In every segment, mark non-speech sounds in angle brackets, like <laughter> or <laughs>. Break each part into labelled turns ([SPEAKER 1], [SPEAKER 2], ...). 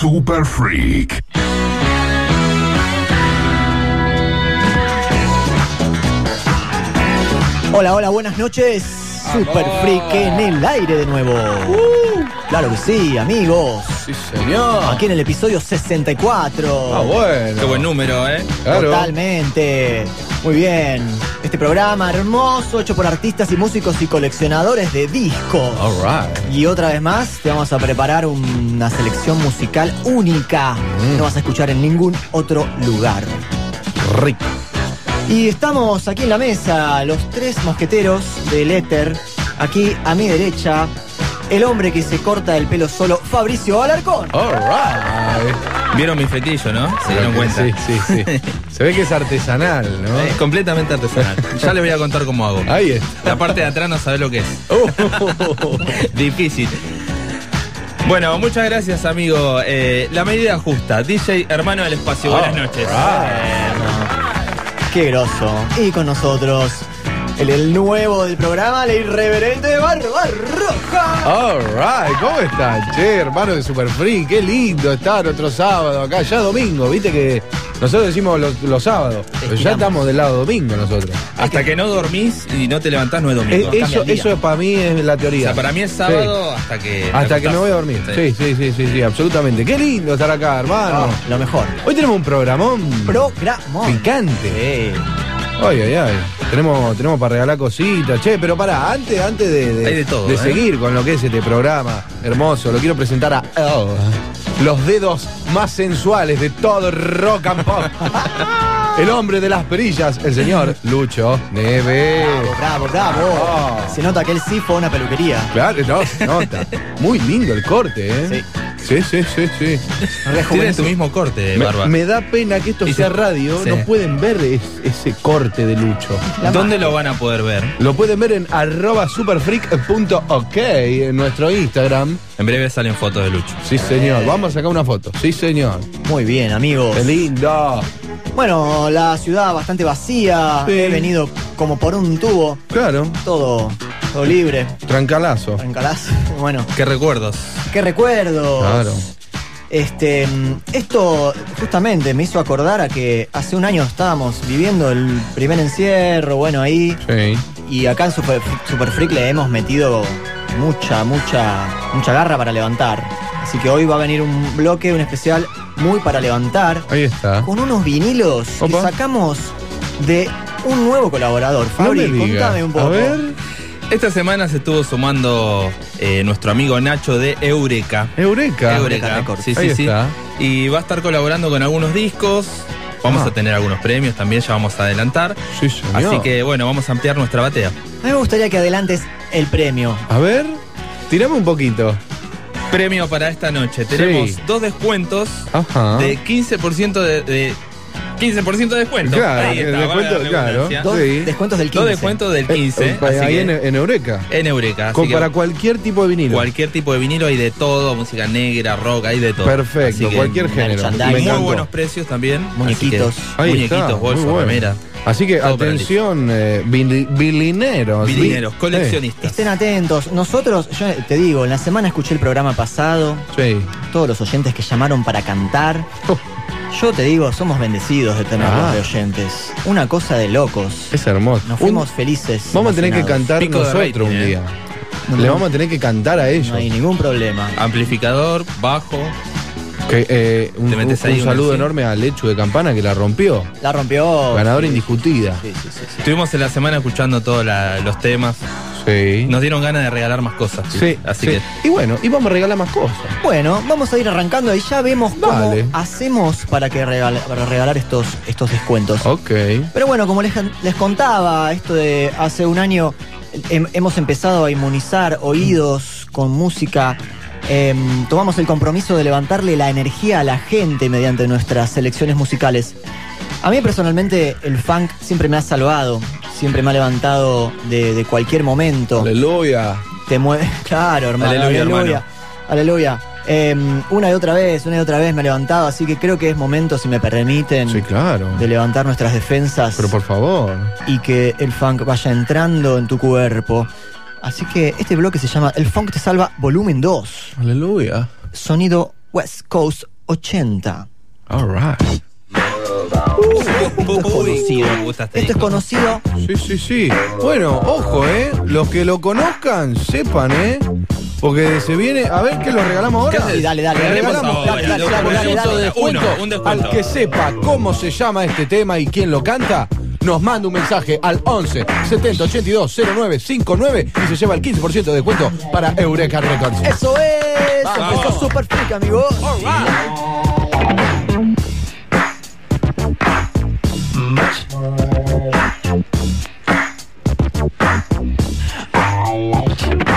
[SPEAKER 1] Super Freak.
[SPEAKER 2] Hola, hola, buenas noches. Super Freak en el aire de nuevo. Claro que sí, amigos.
[SPEAKER 3] Sí, señor.
[SPEAKER 2] Aquí en el episodio 64.
[SPEAKER 3] Ah, bueno.
[SPEAKER 4] Qué buen número, ¿eh?
[SPEAKER 3] Claro.
[SPEAKER 2] Totalmente. Muy bien. Este programa hermoso hecho por artistas y músicos y coleccionadores de discos.
[SPEAKER 3] All right.
[SPEAKER 2] Y otra vez más te vamos a preparar una selección musical única.
[SPEAKER 3] Mm.
[SPEAKER 2] No vas a escuchar en ningún otro lugar.
[SPEAKER 3] Rico.
[SPEAKER 2] Y estamos aquí en la mesa, los tres mosqueteros del éter. Aquí a mi derecha, el hombre que se corta el pelo solo, Fabricio Alarcón.
[SPEAKER 3] All right.
[SPEAKER 4] Vieron mi fetillo, ¿no? Se dieron cuenta.
[SPEAKER 3] Sí, sí, sí. <laughs> Se ve que es artesanal, ¿no?
[SPEAKER 4] Es completamente artesanal. <laughs> Ya les voy a contar cómo hago.
[SPEAKER 3] Ahí es.
[SPEAKER 4] La parte de atrás no sabe lo que es.
[SPEAKER 3] Oh. <laughs>
[SPEAKER 4] Difícil. Bueno, muchas gracias, amigo. Eh, la medida justa. DJ Hermano del Espacio. Buenas noches.
[SPEAKER 2] Qué groso. Y con nosotros, el, el nuevo del programa, la irreverente Barba Roja.
[SPEAKER 3] All right. ¿Cómo están? Che, hermano de Super Free. Qué lindo estar otro sábado acá. Ya domingo. Viste que nosotros decimos los, los sábados. Pero ya estamos del lado domingo nosotros.
[SPEAKER 4] Hasta que no dormís y no te levantás, no es domingo.
[SPEAKER 3] Eh,
[SPEAKER 2] cambia
[SPEAKER 3] eso, para mí es la
[SPEAKER 4] o
[SPEAKER 3] teoría.
[SPEAKER 4] sea, para mí es sábado hasta que.
[SPEAKER 3] Hasta que me voy a dormir. Sí, sí, sí, sí, sí, absolutamente. Qué lindo estar acá, hermano.
[SPEAKER 2] No, lo mejor.
[SPEAKER 3] Hoy tenemos un programón
[SPEAKER 2] Programón.
[SPEAKER 3] picante.
[SPEAKER 2] Sí.
[SPEAKER 3] Ay, ay, ay. Tenemos, tenemos para regalar cositas. Che, pero pará, antes, antes de,
[SPEAKER 4] Hay de todo, ¿eh?
[SPEAKER 3] seguir con lo que es este programa hermoso, lo quiero presentar a Elle, los dedos más sensuales de todo rock and pop. El hombre de las perillas, el señor Lucho Neve.
[SPEAKER 2] Bravo, bravo, bravo.
[SPEAKER 3] Ah.
[SPEAKER 2] Se nota que él sí fue a una peluquería.
[SPEAKER 3] Claro, no, se nota. Muy lindo el corte, ¿eh? Sí, sí, sí, sí.
[SPEAKER 4] Tiene
[SPEAKER 2] Rejuvenece.
[SPEAKER 4] tu mismo corte,
[SPEAKER 3] Me,
[SPEAKER 4] Barba.
[SPEAKER 3] me da pena que esto
[SPEAKER 4] Y
[SPEAKER 3] sea
[SPEAKER 4] se-
[SPEAKER 3] radio,
[SPEAKER 4] sí.
[SPEAKER 3] no pueden ver es- ese corte de Lucho.
[SPEAKER 2] La
[SPEAKER 4] ¿Dónde lo van a poder ver?
[SPEAKER 3] Lo pueden ver en arroba superfreak.ok en nuestro Instagram.
[SPEAKER 4] En breve salen fotos de Lucho.
[SPEAKER 3] Sí, señor. Vamos a sacar una foto. Sí, señor.
[SPEAKER 2] Muy bien, amigos.
[SPEAKER 3] Qué lindo.
[SPEAKER 2] Bueno, la ciudad bastante vacía.
[SPEAKER 3] Sí.
[SPEAKER 2] He venido como por un tubo.
[SPEAKER 3] Claro.
[SPEAKER 2] Todo, todo libre.
[SPEAKER 3] Trancalazo.
[SPEAKER 2] Trancalás. <laughs> Bueno,
[SPEAKER 4] ¿Qué recuerdos?
[SPEAKER 2] qué recuerdos.
[SPEAKER 3] Claro.
[SPEAKER 2] Este, mm, esto justamente me hizo acordar a que hace un año estábamos viviendo el primer encierro, bueno, ahí.
[SPEAKER 3] Sí.
[SPEAKER 2] Y acá en Super, Super Freak le hemos metido mucha, mucha, mucha garra para levantar. Así que hoy va a venir un bloque, un especial muy para levantar.
[SPEAKER 3] Ahí está.
[SPEAKER 2] Con unos vinilos que sacamos de un nuevo colaborador.
[SPEAKER 3] No
[SPEAKER 2] Fabri,
[SPEAKER 3] diga.
[SPEAKER 2] contame un poco.
[SPEAKER 3] A ver.
[SPEAKER 4] Esta semana se estuvo sumando eh, nuestro amigo Nacho de Eureka.
[SPEAKER 3] Eureka.
[SPEAKER 2] Eureka Records.
[SPEAKER 4] Sí, sí,
[SPEAKER 3] Ahí
[SPEAKER 4] sí.
[SPEAKER 3] está.
[SPEAKER 4] Y va a estar colaborando con algunos discos. Vamos
[SPEAKER 3] Ah.
[SPEAKER 4] a tener algunos premios también, ya vamos a adelantar.
[SPEAKER 3] Sí, señor.
[SPEAKER 4] Así que bueno, vamos a ampliar nuestra batea.
[SPEAKER 2] A mí me gustaría que adelantes el premio.
[SPEAKER 3] A ver. Tirame un poquito.
[SPEAKER 4] Premio para esta noche. Tenemos
[SPEAKER 3] Sí.
[SPEAKER 4] dos descuentos
[SPEAKER 3] Ajá.
[SPEAKER 4] de 15% de, de 15% de descuento.
[SPEAKER 3] Claro,
[SPEAKER 4] Ahí está,
[SPEAKER 3] descuento, claro.
[SPEAKER 2] Dos
[SPEAKER 3] Sí.
[SPEAKER 2] descuentos del 15.
[SPEAKER 4] Dos descuentos del 15.
[SPEAKER 3] Eh,
[SPEAKER 4] así
[SPEAKER 3] ahí
[SPEAKER 4] que-
[SPEAKER 3] en, en Eureka.
[SPEAKER 4] en Eureka. así
[SPEAKER 3] Con,
[SPEAKER 4] que
[SPEAKER 3] para cualquier tipo de vinilo.
[SPEAKER 4] cualquier tipo de vinilo hay de todo, música negra, rock, hay de todo.
[SPEAKER 3] Perfecto,
[SPEAKER 4] Así que
[SPEAKER 3] cualquier género.
[SPEAKER 4] Y muy buenos precios también.
[SPEAKER 2] Muñequitos.
[SPEAKER 4] así que-
[SPEAKER 3] Ahí
[SPEAKER 4] muñequitos,
[SPEAKER 3] está,
[SPEAKER 4] bolsos,
[SPEAKER 3] muy bueno.
[SPEAKER 4] remera.
[SPEAKER 3] Así que
[SPEAKER 4] Todo
[SPEAKER 3] atención, eh, bilineros.
[SPEAKER 4] Vinileros,
[SPEAKER 3] Vi-
[SPEAKER 4] coleccionistas.
[SPEAKER 2] Estén atentos. Nosotros, yo te digo, en la semana escuché el programa pasado,
[SPEAKER 3] Sí.
[SPEAKER 2] todos los oyentes que llamaron para cantar.
[SPEAKER 3] Oh,
[SPEAKER 2] Yo te digo, somos bendecidos de tenerlos
[SPEAKER 3] Ah.
[SPEAKER 2] de oyentes. Una cosa de locos.
[SPEAKER 3] es hermoso.
[SPEAKER 2] Nos
[SPEAKER 3] Un-
[SPEAKER 2] fuimos felices.
[SPEAKER 3] vamos a tener que cantar
[SPEAKER 4] Pico
[SPEAKER 3] nosotros
[SPEAKER 4] rating,
[SPEAKER 3] un
[SPEAKER 4] eh.
[SPEAKER 3] día.
[SPEAKER 2] No,
[SPEAKER 3] Le vamos a tener que cantar a ellos.
[SPEAKER 2] No hay ningún problema.
[SPEAKER 4] Amplificador, bajo.
[SPEAKER 3] Que, eh, un saludo enorme a Lechu de Campana que la rompió.
[SPEAKER 2] La rompió.
[SPEAKER 3] Ganadora
[SPEAKER 2] Sí,
[SPEAKER 3] indiscutida.
[SPEAKER 2] Sí, sí, sí, sí.
[SPEAKER 4] Estuvimos en la semana escuchando todos los temas.
[SPEAKER 3] Sí.
[SPEAKER 4] Nos dieron ganas de regalar más cosas.
[SPEAKER 3] Sí,
[SPEAKER 4] Así
[SPEAKER 3] sí.
[SPEAKER 4] que
[SPEAKER 3] Y bueno, y vamos a regalar más cosas.
[SPEAKER 2] Bueno, vamos a ir arrancando y ya vemos cómo
[SPEAKER 3] Dale.
[SPEAKER 2] hacemos para que regala- para regalar estos, estos descuentos.
[SPEAKER 3] Ok.
[SPEAKER 2] Pero bueno, como les, les contaba, esto de hace un año hem- hemos empezado a inmunizar oídos con música. Em, tomamos el compromiso de levantarle la energía a la gente mediante nuestras selecciones musicales. A mí personalmente el funk siempre me ha salvado, siempre me ha levantado de, de cualquier momento.
[SPEAKER 3] Aleluya.
[SPEAKER 2] Te mueve, <laughs> claro, hermano.
[SPEAKER 4] Aleluya,
[SPEAKER 2] Aleluya.
[SPEAKER 4] hermano.
[SPEAKER 2] Aleluya. Em, una y otra vez, una y otra vez me he levantado, así que creo que es momento, si me permiten,
[SPEAKER 3] Sí, claro.
[SPEAKER 2] de levantar nuestras defensas
[SPEAKER 3] Pero por favor.
[SPEAKER 2] y que el funk vaya entrando en tu cuerpo. Así que este bloque se llama El Funk Te Salva Volumen 2,
[SPEAKER 3] Aleluya.
[SPEAKER 2] sonido West Coast 80.
[SPEAKER 3] All right.
[SPEAKER 2] conocido.
[SPEAKER 4] me gusta este
[SPEAKER 2] Esto es conocido.
[SPEAKER 3] Sí, sí, sí. Bueno, ojo, ¿eh? Los que lo conozcan, sepan, ¿eh? Porque se viene. A ver qué lo regalamos ahora.
[SPEAKER 2] Sí, dale, dale.
[SPEAKER 3] Le regalamos.
[SPEAKER 2] Dale,
[SPEAKER 3] Al que sepa cómo se llama este tema y quién lo canta, nos manda un mensaje al 11 70 82 09 59 y se lleva el 15% de descuento para Eureka Records.
[SPEAKER 2] Eso es. Empezó super freak, amigo. Right.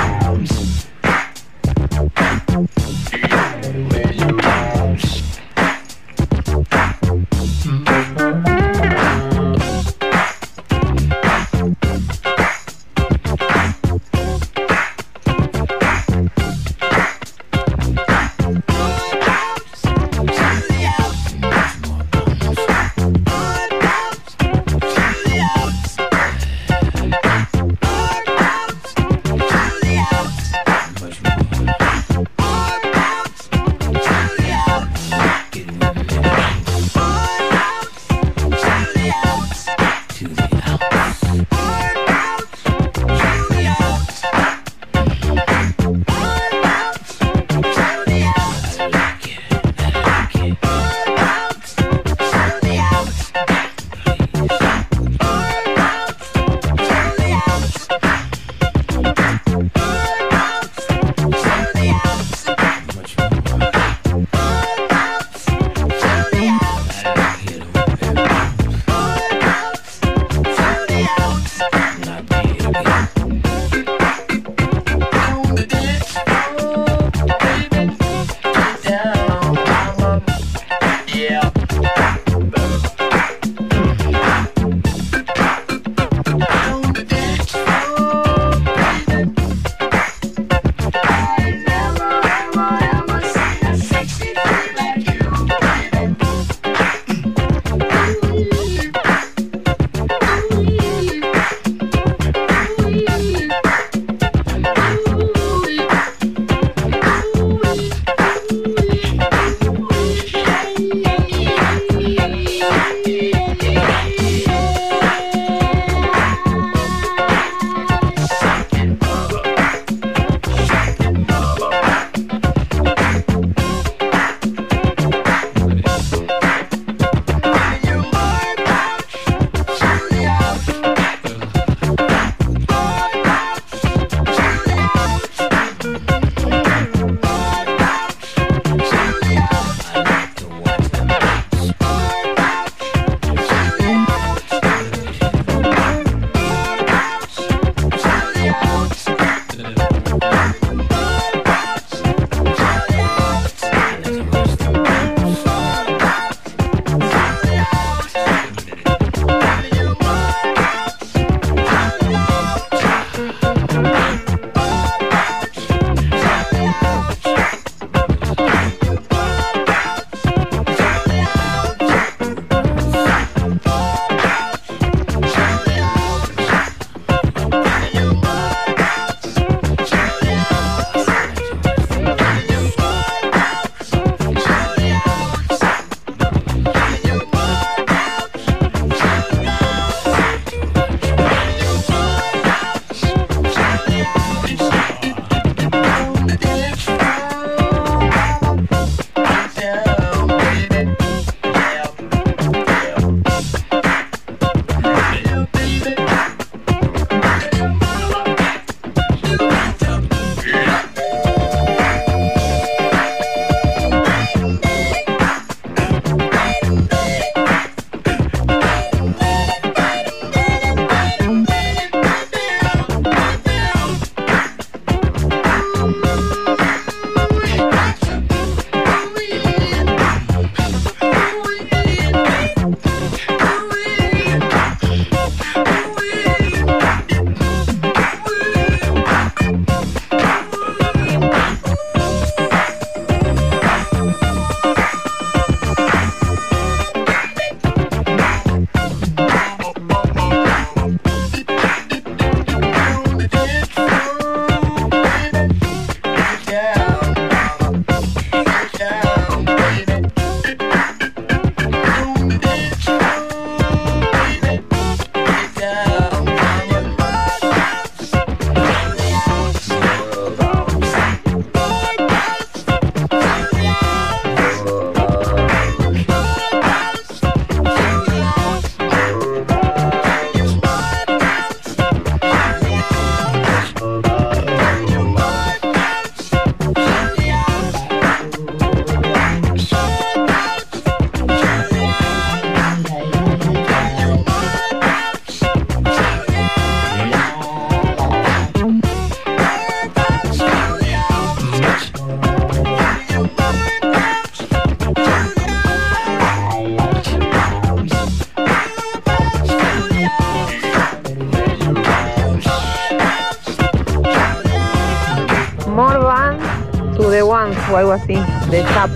[SPEAKER 5] O algo así, de Zap.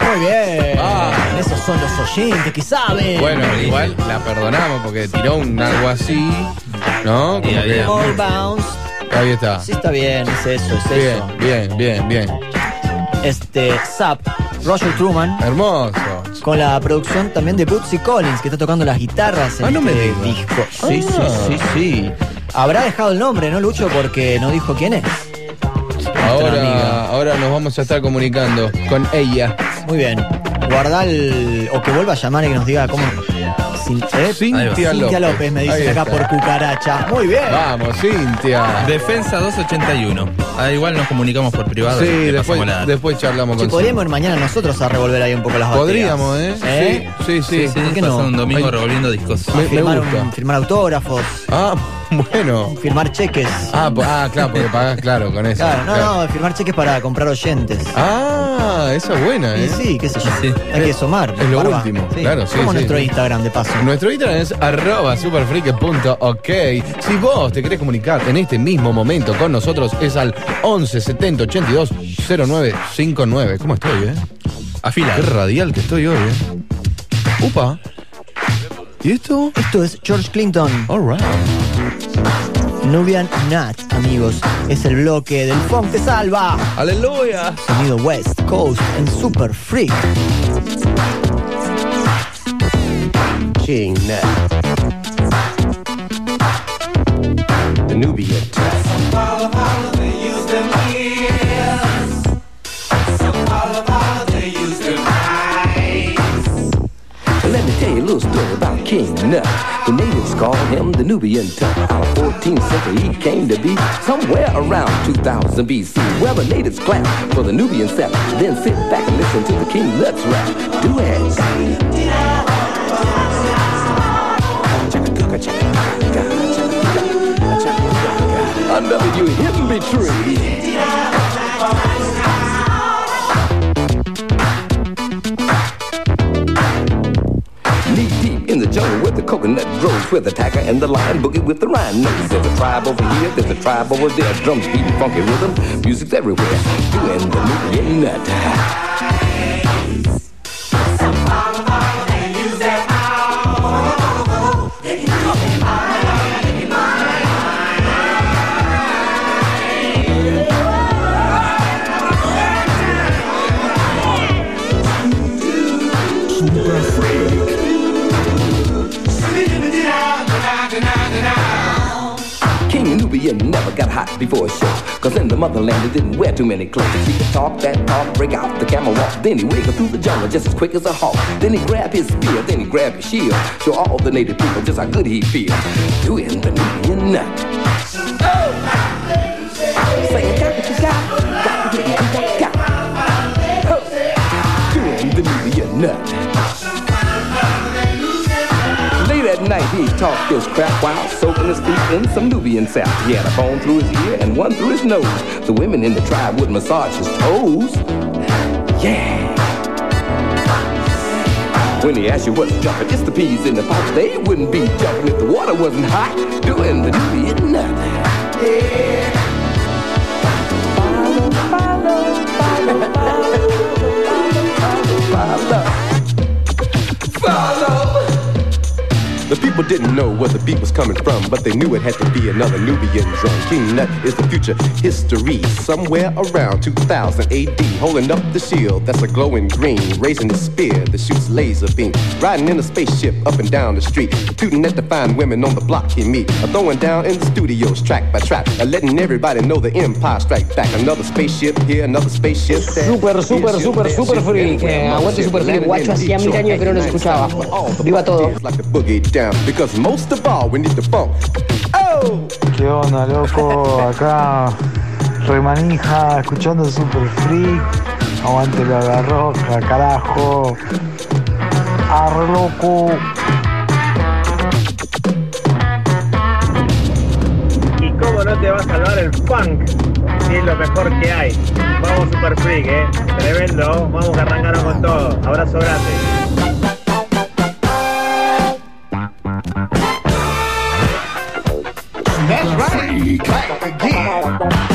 [SPEAKER 2] Muy bien.
[SPEAKER 3] Ah.
[SPEAKER 2] Esos son los oyentes que saben.
[SPEAKER 3] Bueno, igual la perdonamos porque tiró un algo así, ¿no? Como
[SPEAKER 4] Y
[SPEAKER 3] que-
[SPEAKER 2] All bounce.
[SPEAKER 3] ahí está.
[SPEAKER 2] Sí, está bien, es eso, es
[SPEAKER 3] Bien,
[SPEAKER 2] eso.
[SPEAKER 3] bien, bien, bien.
[SPEAKER 2] Este, Zap, Roger Truman,
[SPEAKER 3] Hermoso.
[SPEAKER 2] con la producción también de Bootsy Collins, que está tocando las guitarras en
[SPEAKER 3] Ah, no me
[SPEAKER 2] este
[SPEAKER 3] digas.
[SPEAKER 2] disco. Sí, sí,
[SPEAKER 3] Ah.
[SPEAKER 2] sí, sí. Habrá dejado el nombre, ¿no, Lucho? Porque no dijo quién es. Amiga.
[SPEAKER 3] Ahora, ahora nos vamos a estar comunicando con ella.
[SPEAKER 2] Muy bien. Guardá el. O que vuelva a llamar y que nos diga cómo. ¿eh?
[SPEAKER 3] Cintia
[SPEAKER 2] Cintia
[SPEAKER 3] López.
[SPEAKER 2] López me dicen
[SPEAKER 3] Ahí
[SPEAKER 2] acá por cucaracha. Muy bien.
[SPEAKER 3] Vamos, Cintia.
[SPEAKER 4] Defensa 281. Ah, igual nos comunicamos por privado.
[SPEAKER 3] Sí, después, después charlamos
[SPEAKER 2] Che,
[SPEAKER 3] con
[SPEAKER 2] podríamos ir mañana nosotros a revolver ahí un poco las baterías.
[SPEAKER 3] Podríamos, ¿eh? Sí, sí, sí.
[SPEAKER 4] Sí,
[SPEAKER 2] ¿por qué no?
[SPEAKER 4] un domingo
[SPEAKER 3] Ay.
[SPEAKER 4] revolviendo discos.
[SPEAKER 3] Me- me
[SPEAKER 2] firmar,
[SPEAKER 3] gusta.
[SPEAKER 2] un- firmar autógrafos,
[SPEAKER 3] Ah, <laughs> bueno.
[SPEAKER 2] firmar cheques.
[SPEAKER 3] Ah, po- ah, claro, porque pagás, claro, con eso.
[SPEAKER 2] Claro, no,
[SPEAKER 3] claro.
[SPEAKER 2] no, firmar cheques para comprar oyentes.
[SPEAKER 3] Ah, esa es buena,
[SPEAKER 2] Y
[SPEAKER 3] ¿eh?
[SPEAKER 2] sí, qué sé yo.
[SPEAKER 4] Sí.
[SPEAKER 2] Hay que sumar.
[SPEAKER 3] Es lo
[SPEAKER 2] barba.
[SPEAKER 3] último, claro, sí,
[SPEAKER 2] Como
[SPEAKER 3] sí,
[SPEAKER 2] nuestro
[SPEAKER 3] sí.
[SPEAKER 2] Instagram, de paso.
[SPEAKER 3] Nuestro Instagram es arroba superfreak.ok. Si vos te querés comunicar en este mismo momento con nosotros, es al 11 70 82 09 59. ¿Cómo estoy, eh?
[SPEAKER 4] Afila.
[SPEAKER 3] Qué radial que estoy hoy, eh. Upa. ¿Y esto?
[SPEAKER 2] Esto es George Clinton,
[SPEAKER 3] Alright.
[SPEAKER 2] Nubian Nat, amigos. Es el bloque del Funk te salva.
[SPEAKER 3] Aleluya.
[SPEAKER 2] Sonido West Coast en Super Freak.
[SPEAKER 6] King Nut. The Nubian King Nut. The natives called him the Nubian Tut. Out of 14th century, he came to be somewhere around 2000 BC, where the natives clap for the Nubian sap. Then sit back and listen to the King Nut's rap. Do it. Under you hidden be coconut grows, with the tiger and the lion boogie with the rhinos. There's a tribe over here, there's a tribe over there. Drums beating funky rhythm, music's everywhere. Doing the Nubian nut. Hot before a show. Cause in the motherland he didn't wear too many clothes. He could talk that talk, break out the camel walk. Then he wiggle through the jungle just as quick as a hawk. Then he grab his spear, then he grab his shield. Show all the native people just how good he feel. Doing the nut. Say, got what you got, night, he talked this crap while soaking his feet in some Nubian sap. He had a bone through his ear and one through his nose. The women in the tribe would massage his toes. Yeah. When he asked you what's jumping, it's the peas in the pot. They wouldn't be jumping if the water wasn't hot. Doing the Nubian nut. Yeah. The people didn't know where the beat was coming from, but they knew it had to be another Nubian drum. King Nut is the future history, somewhere around 2000 AD, holding up the shield that's a glowing green, raising his spear that shoots laser beams, riding in a spaceship up and down the street, tooting at the fine women on the block he meet, a throwing down in the studios track by track, a letting everybody know the empire strike back. Another spaceship here, another spaceship there.
[SPEAKER 7] Super, super, super, super freak. Eh, aguante super freak. Guacho hacía mil años que no nos escuchaba. Viva todo.
[SPEAKER 6] Down, because most of all we need the funk. Oh!
[SPEAKER 8] ¿Qué onda, loco? Acá, remanija, escuchando Super Freak. Aguante la roja, carajo. Arre, loco.
[SPEAKER 9] ¿Y cómo no te va a salvar el funk? Si es lo mejor que hay. Vamos Super Freak, eh. Tremendo. Vamos que arrancaron con todo. Abrazo grande.
[SPEAKER 10] That's right. Back again.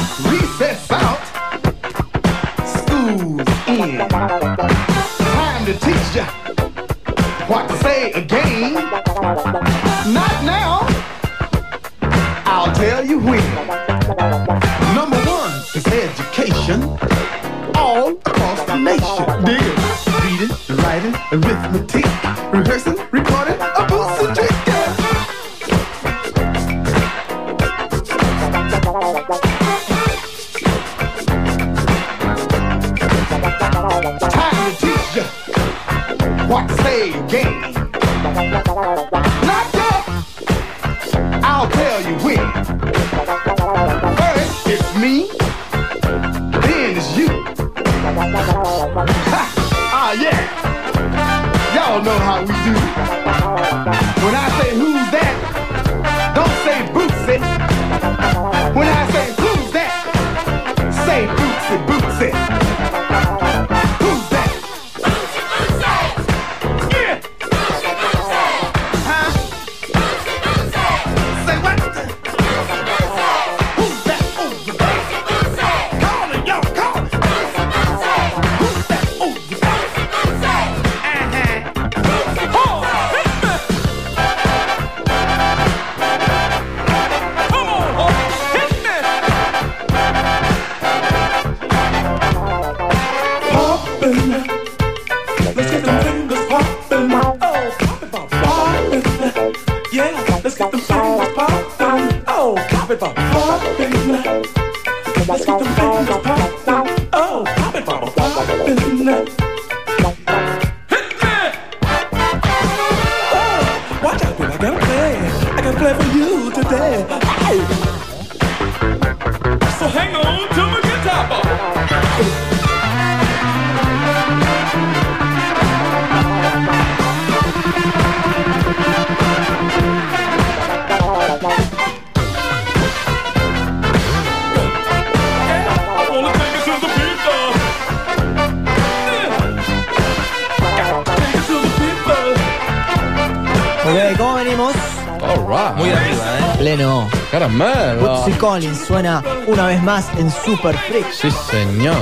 [SPEAKER 2] Collins suena una vez más en Super Freak.
[SPEAKER 3] Sí, señor.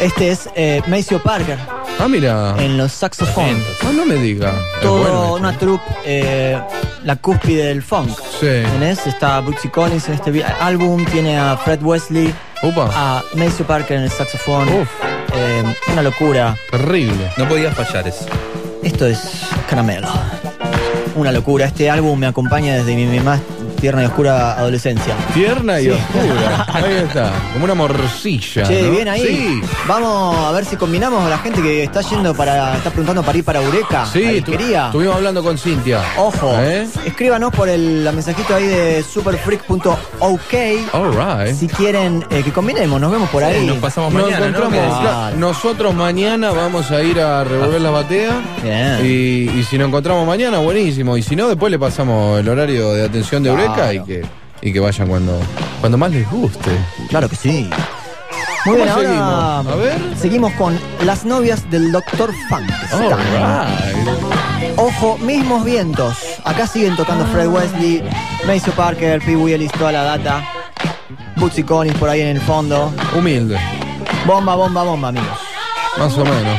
[SPEAKER 2] Este es eh, Maceo Parker
[SPEAKER 3] Ah, mira.
[SPEAKER 2] en los saxofones.
[SPEAKER 3] Ah, no me diga.
[SPEAKER 2] Todo
[SPEAKER 3] bueno
[SPEAKER 2] una
[SPEAKER 3] esto.
[SPEAKER 2] troupe, eh, la cúspide del funk.
[SPEAKER 3] Sí.
[SPEAKER 2] ¿Tenés? Está Bootsy Collins en este álbum, tiene a Fred Wesley,
[SPEAKER 3] Upa.
[SPEAKER 2] a Maceo Parker en el saxofón.
[SPEAKER 3] Uf.
[SPEAKER 2] Eh, una locura.
[SPEAKER 3] Terrible.
[SPEAKER 4] No podía fallar eso.
[SPEAKER 2] Esto es Caramelo. Una locura. Este álbum me acompaña desde mi, mi más tierna y oscura adolescencia.
[SPEAKER 3] Tierna y
[SPEAKER 2] Sí.
[SPEAKER 3] oscura. Ahí está. Como una morcilla.
[SPEAKER 2] Che,
[SPEAKER 3] ¿no?
[SPEAKER 2] bien ahí.
[SPEAKER 3] Sí.
[SPEAKER 2] Vamos a ver si combinamos a la gente que está yendo para. está preguntando para ir para Eureka.
[SPEAKER 3] Sí, tu-
[SPEAKER 2] quería.
[SPEAKER 3] estuvimos hablando con Cintia.
[SPEAKER 2] Ojo,
[SPEAKER 3] ¿Eh?
[SPEAKER 2] escríbanos por el la mensajito ahí de superfreak.ok
[SPEAKER 3] right.
[SPEAKER 2] si quieren eh, que combinemos, nos vemos por ahí.
[SPEAKER 4] Nos pasamos
[SPEAKER 3] Nos
[SPEAKER 4] mañana,
[SPEAKER 3] encontramos. Nosotros mañana vamos a ir a revolver la batea.
[SPEAKER 2] Bien.
[SPEAKER 3] Y, y si nos encontramos mañana, buenísimo. Y si no, después le pasamos el horario de atención de Eureka Y que, y que vayan cuando, cuando más les guste.
[SPEAKER 2] Claro que sí. Muy bien,
[SPEAKER 3] ¿Cómo
[SPEAKER 2] ahora
[SPEAKER 3] seguimos? A ver.
[SPEAKER 2] seguimos con las novias del Dr.
[SPEAKER 3] Right.
[SPEAKER 2] Ojo, mismos vientos. Acá siguen tocando Fred Wesley, Maceo Parker, Pee Wee Ellis, toda la data. Bootsy Collins por ahí en el fondo.
[SPEAKER 3] Humilde,
[SPEAKER 2] Bomba, bomba, bomba, amigos.
[SPEAKER 3] más o menos.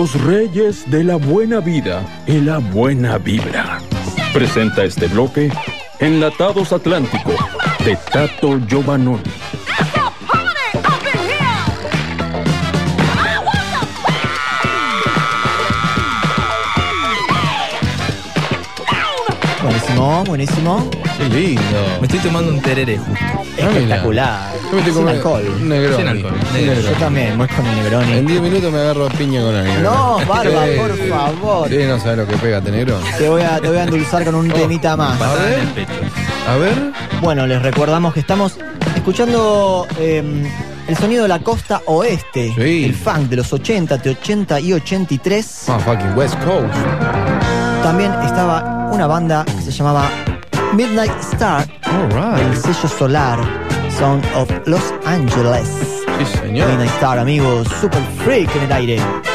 [SPEAKER 11] Los Reyes de la Buena Vida y la Buena Vibra. Presenta este bloque Enlatados Atlántico de Tato Giovanoni.
[SPEAKER 5] Buenísimo, buenísimo.
[SPEAKER 3] Qué lindo.
[SPEAKER 4] Me estoy tomando un tereré justo.
[SPEAKER 5] Espectacular.
[SPEAKER 3] Yo me
[SPEAKER 5] Sin alcohol.
[SPEAKER 3] Negroni.
[SPEAKER 4] Sin alcohol.
[SPEAKER 3] Negroni.
[SPEAKER 5] Yo también, voy con el Negroni.
[SPEAKER 3] En 10 minutos me agarro a piña con alguien.
[SPEAKER 5] No, Barba,
[SPEAKER 3] Sí.
[SPEAKER 5] por favor.
[SPEAKER 3] Sí, no sabes lo que pega, te negro.
[SPEAKER 5] Te voy a, te voy a endulzar con un
[SPEAKER 3] Oh.
[SPEAKER 5] temita más.
[SPEAKER 4] Patada
[SPEAKER 3] ver.
[SPEAKER 4] el.
[SPEAKER 3] A ver.
[SPEAKER 5] Bueno, les recordamos que estamos escuchando eh, el sonido de la costa oeste.
[SPEAKER 3] Sí.
[SPEAKER 5] El funk de los 80, de 80 y 83.
[SPEAKER 3] Ah, fucking West Coast.
[SPEAKER 5] También estaba una banda que se llamaba Midnight Star,
[SPEAKER 3] All
[SPEAKER 5] el
[SPEAKER 3] right.
[SPEAKER 5] sello solar Sound of Los Angeles.
[SPEAKER 3] Sí, señor.
[SPEAKER 5] Midnight Star, amigos, super freak en el aire.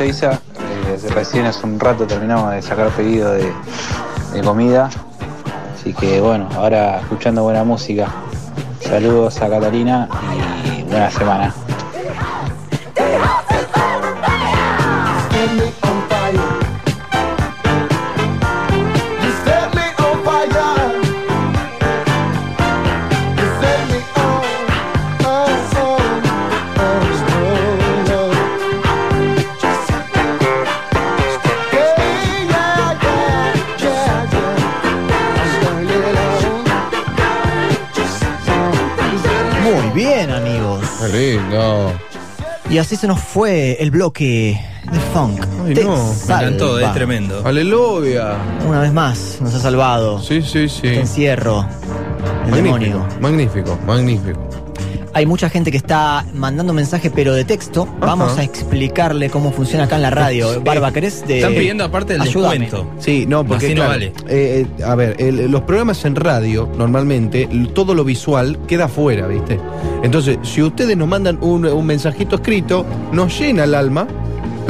[SPEAKER 12] Seiza. Eh, recién hace un rato terminamos de sacar pedido de comida. Así que bueno, ahora escuchando buena música. Saludos a Catalina y buena semana.
[SPEAKER 2] Y así se nos fue el bloque de funk.
[SPEAKER 3] Ay,
[SPEAKER 2] Te
[SPEAKER 3] no.
[SPEAKER 4] Me encantó, es tremendo.
[SPEAKER 3] Aleluya.
[SPEAKER 2] Una vez más nos ha salvado
[SPEAKER 3] Sí, sí, sí.
[SPEAKER 2] este encierro. El
[SPEAKER 3] Magnífico,
[SPEAKER 2] demonio.
[SPEAKER 3] magnífico, magnífico.
[SPEAKER 2] Hay mucha gente que está mandando mensaje, pero de texto. Vamos a explicarle cómo funciona acá en la radio. Barba, ¿querés? De...
[SPEAKER 4] Están pidiendo aparte el
[SPEAKER 2] Ayúdame.
[SPEAKER 4] descuento.
[SPEAKER 3] Sí, no, porque
[SPEAKER 4] Así no
[SPEAKER 3] claro,
[SPEAKER 4] vale.
[SPEAKER 3] eh, eh, a ver, el- los programas en radio, normalmente, todo lo visual queda fuera, ¿viste? Entonces, si ustedes nos mandan un, mensajito escrito, nos llena el alma,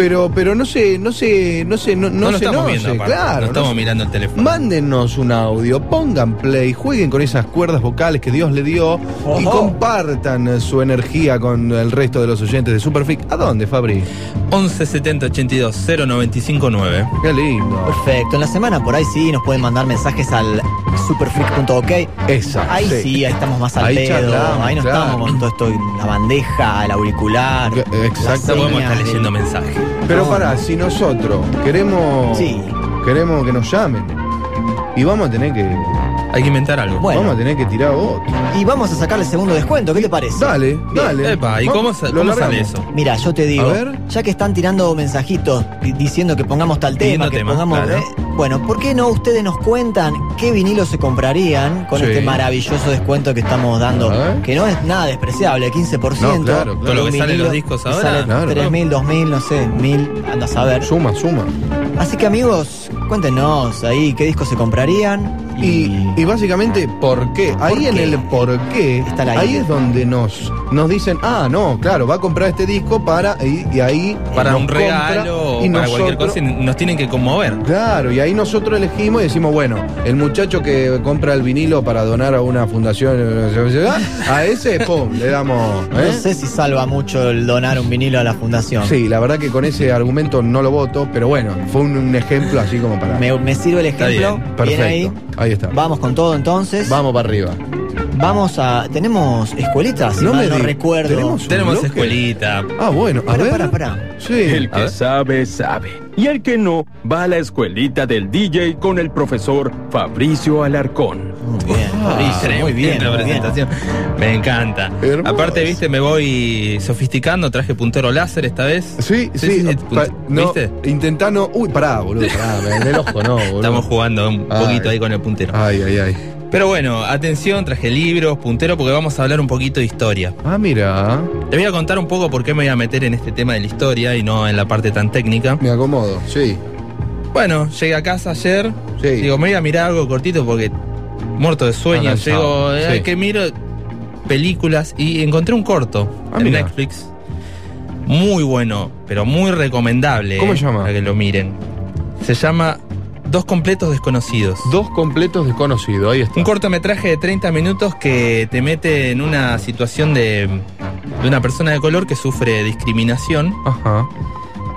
[SPEAKER 3] pero, pero no se, no se, no se, no, no
[SPEAKER 4] No,
[SPEAKER 3] se
[SPEAKER 4] estamos
[SPEAKER 3] noce,
[SPEAKER 4] viendo aparte.
[SPEAKER 3] claro.
[SPEAKER 4] no estamos mirando el teléfono.
[SPEAKER 3] Mándennos un audio, pongan play, jueguen con esas cuerdas vocales que Dios le dio y compartan su energía con el resto de los oyentes de Superfreak. ¿A dónde, Fabri?
[SPEAKER 4] 11 70 82 095 9.
[SPEAKER 3] Qué lindo.
[SPEAKER 2] Perfecto. En la semana por ahí sí nos pueden mandar mensajes al superfreak.ok.
[SPEAKER 3] Esa.
[SPEAKER 2] Ahí sí. ahí estamos más al
[SPEAKER 3] Ahí
[SPEAKER 2] pedo.
[SPEAKER 3] charlamos,
[SPEAKER 2] ahí no
[SPEAKER 3] claro.
[SPEAKER 2] estamos con todo esto la bandeja, el auricular.
[SPEAKER 3] Exacto.
[SPEAKER 4] Podemos estar leyendo mensajes.
[SPEAKER 3] Pero
[SPEAKER 2] No,
[SPEAKER 3] pará,
[SPEAKER 2] no.
[SPEAKER 3] si nosotros queremos
[SPEAKER 2] Sí.
[SPEAKER 3] queremos que nos llamen y vamos a tener que
[SPEAKER 4] Hay que inventar algo.
[SPEAKER 2] Bueno.
[SPEAKER 3] vamos a tener que tirar otro.
[SPEAKER 2] Y vamos a sacarle segundo descuento. ¿Qué te parece?
[SPEAKER 3] Dale, dale.
[SPEAKER 4] Epa, ¿y cómo, sa- cómo sale eso?
[SPEAKER 2] Mira, yo te digo,
[SPEAKER 3] A ver.
[SPEAKER 2] ya que están tirando mensajitos di- diciendo que pongamos tal
[SPEAKER 4] Pidiendo
[SPEAKER 2] tema, que
[SPEAKER 4] temas,
[SPEAKER 2] pongamos.
[SPEAKER 4] claro.
[SPEAKER 2] eh, bueno, ¿por qué no ustedes nos cuentan qué vinilos se comprarían con
[SPEAKER 3] Sí.
[SPEAKER 2] este maravilloso descuento que estamos dando?
[SPEAKER 3] A ver.
[SPEAKER 2] Que no es nada despreciable, 15%.
[SPEAKER 3] No, claro, claro.
[SPEAKER 4] Con lo que
[SPEAKER 2] Un
[SPEAKER 4] salen
[SPEAKER 2] vinilo
[SPEAKER 4] los discos ahora.
[SPEAKER 2] Sale
[SPEAKER 3] Claro.
[SPEAKER 2] 3.000, 2.000, no sé, 1.000, andas a ver.
[SPEAKER 3] Suma, suma.
[SPEAKER 2] Así que amigos, cuéntenos ahí qué discos se comprarían.
[SPEAKER 3] Y, y básicamente, ¿por qué? Ahí en
[SPEAKER 2] qué?
[SPEAKER 3] el por qué,
[SPEAKER 2] Está la
[SPEAKER 3] ahí
[SPEAKER 2] idea.
[SPEAKER 3] es donde nos, nos dicen, ah, no, claro, va a comprar este disco para, y, y ahí
[SPEAKER 4] Para un regalo o
[SPEAKER 3] y
[SPEAKER 4] para cualquier cosa y nos tienen que conmover.
[SPEAKER 3] Claro, y ahí nosotros elegimos y decimos, bueno, el muchacho que compra el vinilo para donar a una fundación, a ese, pum, le damos.
[SPEAKER 2] No
[SPEAKER 3] ¿eh?
[SPEAKER 2] sé si salva mucho el donar un vinilo a la fundación.
[SPEAKER 3] Sí, la verdad que con ese argumento no lo voto, pero bueno, fue un, un ejemplo así como para.
[SPEAKER 2] Me, me sirve el
[SPEAKER 4] Está
[SPEAKER 2] ejemplo.
[SPEAKER 4] bien,
[SPEAKER 3] Perfecto.
[SPEAKER 2] Ahí.
[SPEAKER 3] Ahí está.
[SPEAKER 2] Vamos con todo entonces.
[SPEAKER 3] Vamos para arriba.
[SPEAKER 2] Vamos a. ¿Tenemos escuelitas? Si
[SPEAKER 3] No
[SPEAKER 2] mal
[SPEAKER 3] me
[SPEAKER 2] no
[SPEAKER 3] di-
[SPEAKER 2] recuerdo.
[SPEAKER 3] ¿tenemos?
[SPEAKER 4] Tenemos
[SPEAKER 3] bloque?
[SPEAKER 4] escuelita.
[SPEAKER 3] Ah, bueno, a
[SPEAKER 2] Para,
[SPEAKER 3] ver.
[SPEAKER 2] para, para.
[SPEAKER 3] Sí.
[SPEAKER 10] El
[SPEAKER 4] A
[SPEAKER 10] que
[SPEAKER 4] ver.
[SPEAKER 10] sabe, sabe. Y el que no, va a la escuelita del DJ con el profesor Fabricio Alarcón.
[SPEAKER 2] Muy bien,
[SPEAKER 3] Ah,
[SPEAKER 2] Fabricio, muy bien.
[SPEAKER 4] la
[SPEAKER 2] muy bien.
[SPEAKER 4] presentación. Me encanta.
[SPEAKER 3] Hermoso.
[SPEAKER 4] Aparte, viste, me voy sofisticando. Traje puntero láser esta vez.
[SPEAKER 3] Sí, sí, pa-
[SPEAKER 4] punt-
[SPEAKER 3] no,
[SPEAKER 4] ¿Viste?
[SPEAKER 3] intentá no. Uy, pará, boludo, pará, me- en el ojo no, <laughs> boludo.
[SPEAKER 4] Estamos jugando un
[SPEAKER 3] Ay.
[SPEAKER 4] poquito ahí con el puntero.
[SPEAKER 3] Ay, ay, ay.
[SPEAKER 4] Pero bueno, atención, traje libros, puntero, porque vamos a hablar un poquito de historia.
[SPEAKER 3] Ah, mira,
[SPEAKER 4] Les voy a contar un poco por qué me voy a meter en este tema de la historia y no en la parte tan técnica.
[SPEAKER 3] me acomodo, sí.
[SPEAKER 4] Bueno, llegué a casa ayer.
[SPEAKER 3] Sí.
[SPEAKER 4] Digo, me voy a mirar algo cortito porque muerto de sueño.
[SPEAKER 3] Está
[SPEAKER 4] Llego, eh,
[SPEAKER 3] sí.
[SPEAKER 4] que miro películas y encontré un corto
[SPEAKER 3] Ah,
[SPEAKER 4] en. Netflix. Muy bueno, pero muy recomendable.
[SPEAKER 3] ¿Cómo
[SPEAKER 4] eh,
[SPEAKER 3] se llama?
[SPEAKER 4] Para que lo miren. Se llama Dos completos desconocidos.
[SPEAKER 3] Dos completos desconocidos, ahí está.
[SPEAKER 4] Un cortometraje de 30 minutos que te mete en una situación de, de una persona de color que sufre discriminación.
[SPEAKER 3] Ajá.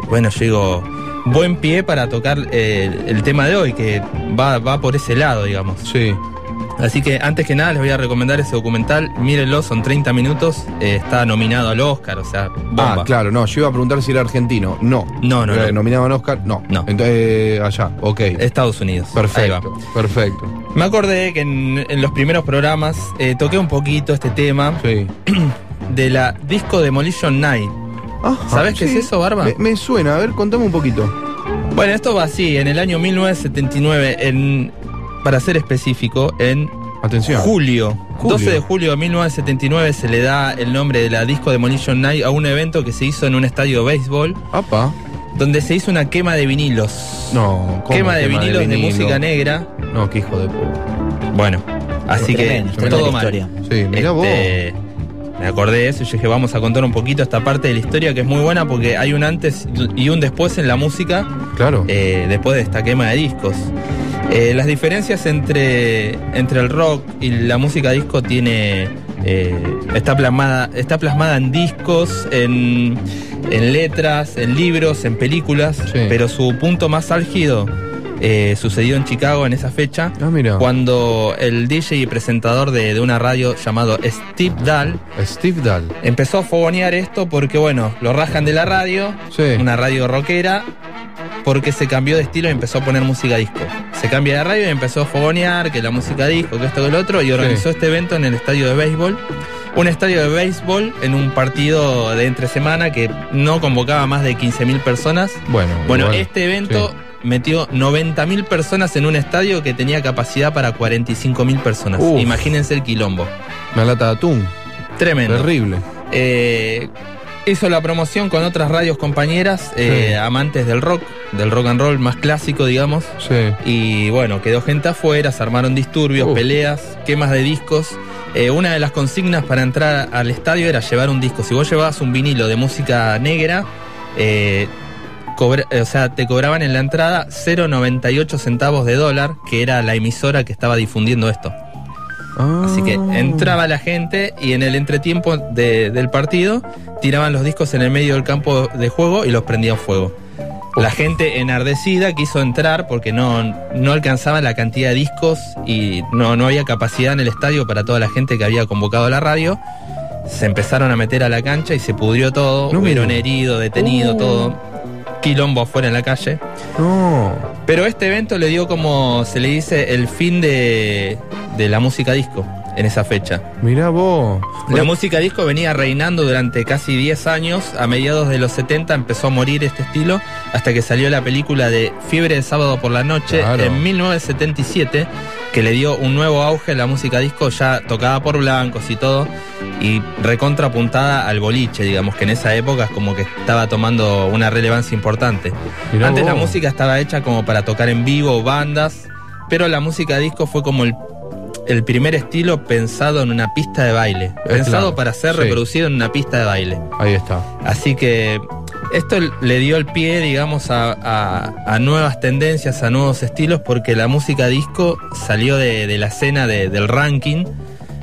[SPEAKER 4] Bueno, yo digo, buen pie para tocar eh, el tema de hoy, que va, va por ese lado, digamos.
[SPEAKER 3] Sí.
[SPEAKER 4] Así que antes que nada les voy a recomendar ese documental. Mírenlo, son 30 minutos. eh, está nominado al Oscar, o sea, bomba.
[SPEAKER 3] Ah, claro, no, yo iba a preguntar si era argentino. No.
[SPEAKER 4] No, no,
[SPEAKER 3] Eh,
[SPEAKER 4] no.
[SPEAKER 3] ¿Nominado en Oscar? No.
[SPEAKER 4] No.
[SPEAKER 3] Entonces, allá, ok.
[SPEAKER 4] Estados Unidos.
[SPEAKER 3] Perfecto, perfecto.
[SPEAKER 4] Me acordé que en, en los primeros programas eh, toqué un poquito este tema
[SPEAKER 3] Sí. <clears throat>
[SPEAKER 4] de la Disco Demolition Night.
[SPEAKER 3] Ajá,
[SPEAKER 4] ¿Sabés qué es eso, Barba?
[SPEAKER 3] Me, me suena, a ver, contame un poquito.
[SPEAKER 4] Bueno, esto va así, en el año 1979, en, para ser específico, en
[SPEAKER 3] Atención.
[SPEAKER 4] julio,
[SPEAKER 3] Julio.
[SPEAKER 4] 12 de julio de 1979 se le da el nombre de la Disco Demolition Night a un evento que se hizo en un estadio de béisbol,
[SPEAKER 3] Apa.
[SPEAKER 4] donde se hizo una quema de vinilos.
[SPEAKER 3] No, ¿cómo
[SPEAKER 4] Quema de vinilos de,
[SPEAKER 3] vinilo?
[SPEAKER 4] música negra.
[SPEAKER 3] No, qué hijo de puta.
[SPEAKER 4] Bueno, así
[SPEAKER 2] Tremendo,
[SPEAKER 4] que
[SPEAKER 2] tremenda
[SPEAKER 4] todo mal.
[SPEAKER 2] historia.
[SPEAKER 3] Sí, mirá vos.
[SPEAKER 4] Este, me acordé de eso y yo dije, vamos a contar un poquito esta parte de la historia que es muy buena porque hay un antes y un después en la música.
[SPEAKER 3] Claro.
[SPEAKER 4] eh, después de esta quema de discos. Eh, las diferencias entre, entre el rock y la música disco tiene. eh, está, plasmada, está plasmada en discos, en, en letras, en libros, en películas, pero su punto más álgido eh, sucedió en Chicago en esa fecha,
[SPEAKER 3] Ah,
[SPEAKER 4] cuando el DJ y presentador de, de una radio llamado Steve Dahl,
[SPEAKER 3] Steve Dahl
[SPEAKER 4] empezó a fogonear esto porque, bueno, lo rajan de la radio, una radio rockera, porque se cambió de estilo y empezó a poner música disco. Se cambia de radio y empezó a fogonear que la música disco, que esto, que lo otro, y organizó este evento en el estadio de béisbol. Un estadio de béisbol en un partido de entre semana que no convocaba más de 15.000 personas.
[SPEAKER 3] Bueno,
[SPEAKER 4] Bueno, este evento
[SPEAKER 3] sí.
[SPEAKER 4] metió 90.000 personas en un estadio que tenía capacidad para 45.000 personas.
[SPEAKER 3] Uf.
[SPEAKER 4] Imagínense el quilombo.
[SPEAKER 3] Una lata de atún.
[SPEAKER 4] Tremendo.
[SPEAKER 3] Terrible.
[SPEAKER 4] Eh, hizo la promoción con otras radios compañeras, eh,
[SPEAKER 3] Sí.
[SPEAKER 4] amantes del rock, del rock and roll más clásico, digamos.
[SPEAKER 3] Sí.
[SPEAKER 4] Y bueno, quedó gente afuera, se armaron disturbios, peleas, quemas de discos. Eh, una de las consignas para entrar al estadio era llevar un disco. Si vos llevabas un vinilo de música negra, eh, cobra- eh, o sea, te cobraban en la entrada 0,98 centavos de dólar, que era la emisora que estaba difundiendo esto. Así que entraba la gente y en el entretiempo de- del partido tiraban los discos en el medio del campo de juego y los prendían fuego. La gente enardecida quiso entrar porque no, no alcanzaba la cantidad de discos y no, no había capacidad en el estadio para toda la gente que había convocado a la radio. Se empezaron a meter a la cancha y se pudrió todo.
[SPEAKER 3] No
[SPEAKER 4] Hubieron herido, detenido, todo. Quilombo afuera en la calle.
[SPEAKER 3] No.
[SPEAKER 4] Pero este evento le dio como se le dice el fin de, de la música disco en esa fecha.
[SPEAKER 3] Mirá vos.
[SPEAKER 4] La música disco venía reinando durante casi 10 años. A mediados de los 70 empezó a morir este estilo hasta que salió la película de Fiebre de Sábado por la Noche
[SPEAKER 3] Claro.
[SPEAKER 4] en 1977 que le dio un nuevo auge a la música disco ya tocada por blancos y todo y recontrapuntada al boliche, digamos que en esa época es como que estaba tomando una relevancia importante.
[SPEAKER 3] Mirá
[SPEAKER 4] Antes la música estaba hecha como para tocar en vivo, bandas, pero la música disco fue como el, el primer estilo pensado en una pista de baile, pensado
[SPEAKER 3] claro,
[SPEAKER 4] para ser
[SPEAKER 3] sí.
[SPEAKER 4] reproducido en una pista de baile.
[SPEAKER 3] Ahí está.
[SPEAKER 4] Así que esto le dio el pie, digamos, a, a- a nuevas tendencias, a nuevos estilos, porque la música disco salió de, de la escena de- del ranking.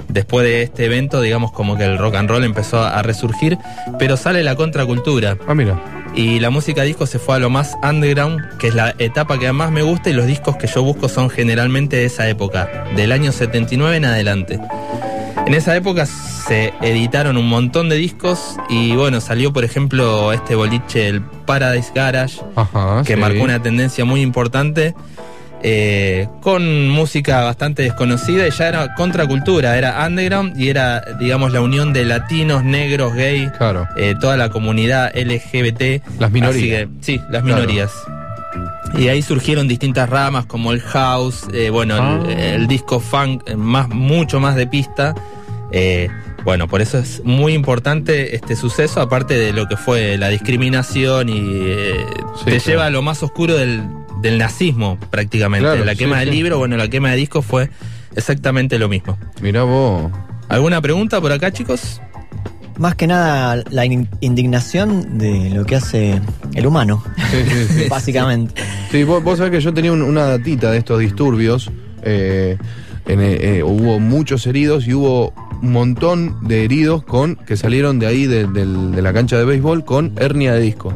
[SPEAKER 4] Después de este evento, digamos, como que el rock and roll empezó a resurgir, pero sale la contracultura.
[SPEAKER 3] Ah, mira.
[SPEAKER 4] Y la música disco se fue a lo más underground, que es la etapa que más me gusta, y los discos que yo busco son generalmente de esa época, del año 79 en adelante. En esa época se editaron un montón de discos y bueno, salió por ejemplo este boliche, el Paradise Garage,
[SPEAKER 3] Ajá,
[SPEAKER 4] que
[SPEAKER 3] sí.
[SPEAKER 4] marcó una tendencia muy importante, eh, con música bastante desconocida y ya era contracultura, era underground y era, digamos, la unión de latinos, negros, gay,
[SPEAKER 3] Claro.
[SPEAKER 4] eh, toda la comunidad LGBT.
[SPEAKER 3] Las minorías.
[SPEAKER 4] Que, sí, las
[SPEAKER 3] Claro.
[SPEAKER 4] minorías. Y ahí surgieron distintas ramas como el house, eh, bueno, el,
[SPEAKER 3] Ah.
[SPEAKER 4] el disco funk, más, mucho más de pista. Bueno, por eso es muy importante este suceso, aparte de lo que fue la discriminación y eh,
[SPEAKER 3] Sí,
[SPEAKER 4] te
[SPEAKER 3] claro.
[SPEAKER 4] lleva a lo más oscuro del, del nazismo prácticamente.
[SPEAKER 3] Claro,
[SPEAKER 4] la
[SPEAKER 3] sí,
[SPEAKER 4] quema
[SPEAKER 3] sí.
[SPEAKER 4] del libro, bueno, la quema de discos fue exactamente lo mismo.
[SPEAKER 3] Mirá vos.
[SPEAKER 4] ¿Alguna pregunta por acá, chicos?
[SPEAKER 2] Más que nada la in- indignación de lo que hace el humano,
[SPEAKER 3] Sí, sí, sí. <laughs>
[SPEAKER 2] básicamente.
[SPEAKER 3] Sí, vos, vos sabés que yo tenía un- una datita de estos disturbios. eh, en, eh, eh, hubo muchos heridos y hubo un montón de heridos con que salieron de ahí, de, del- de la cancha de béisbol, con hernia de disco.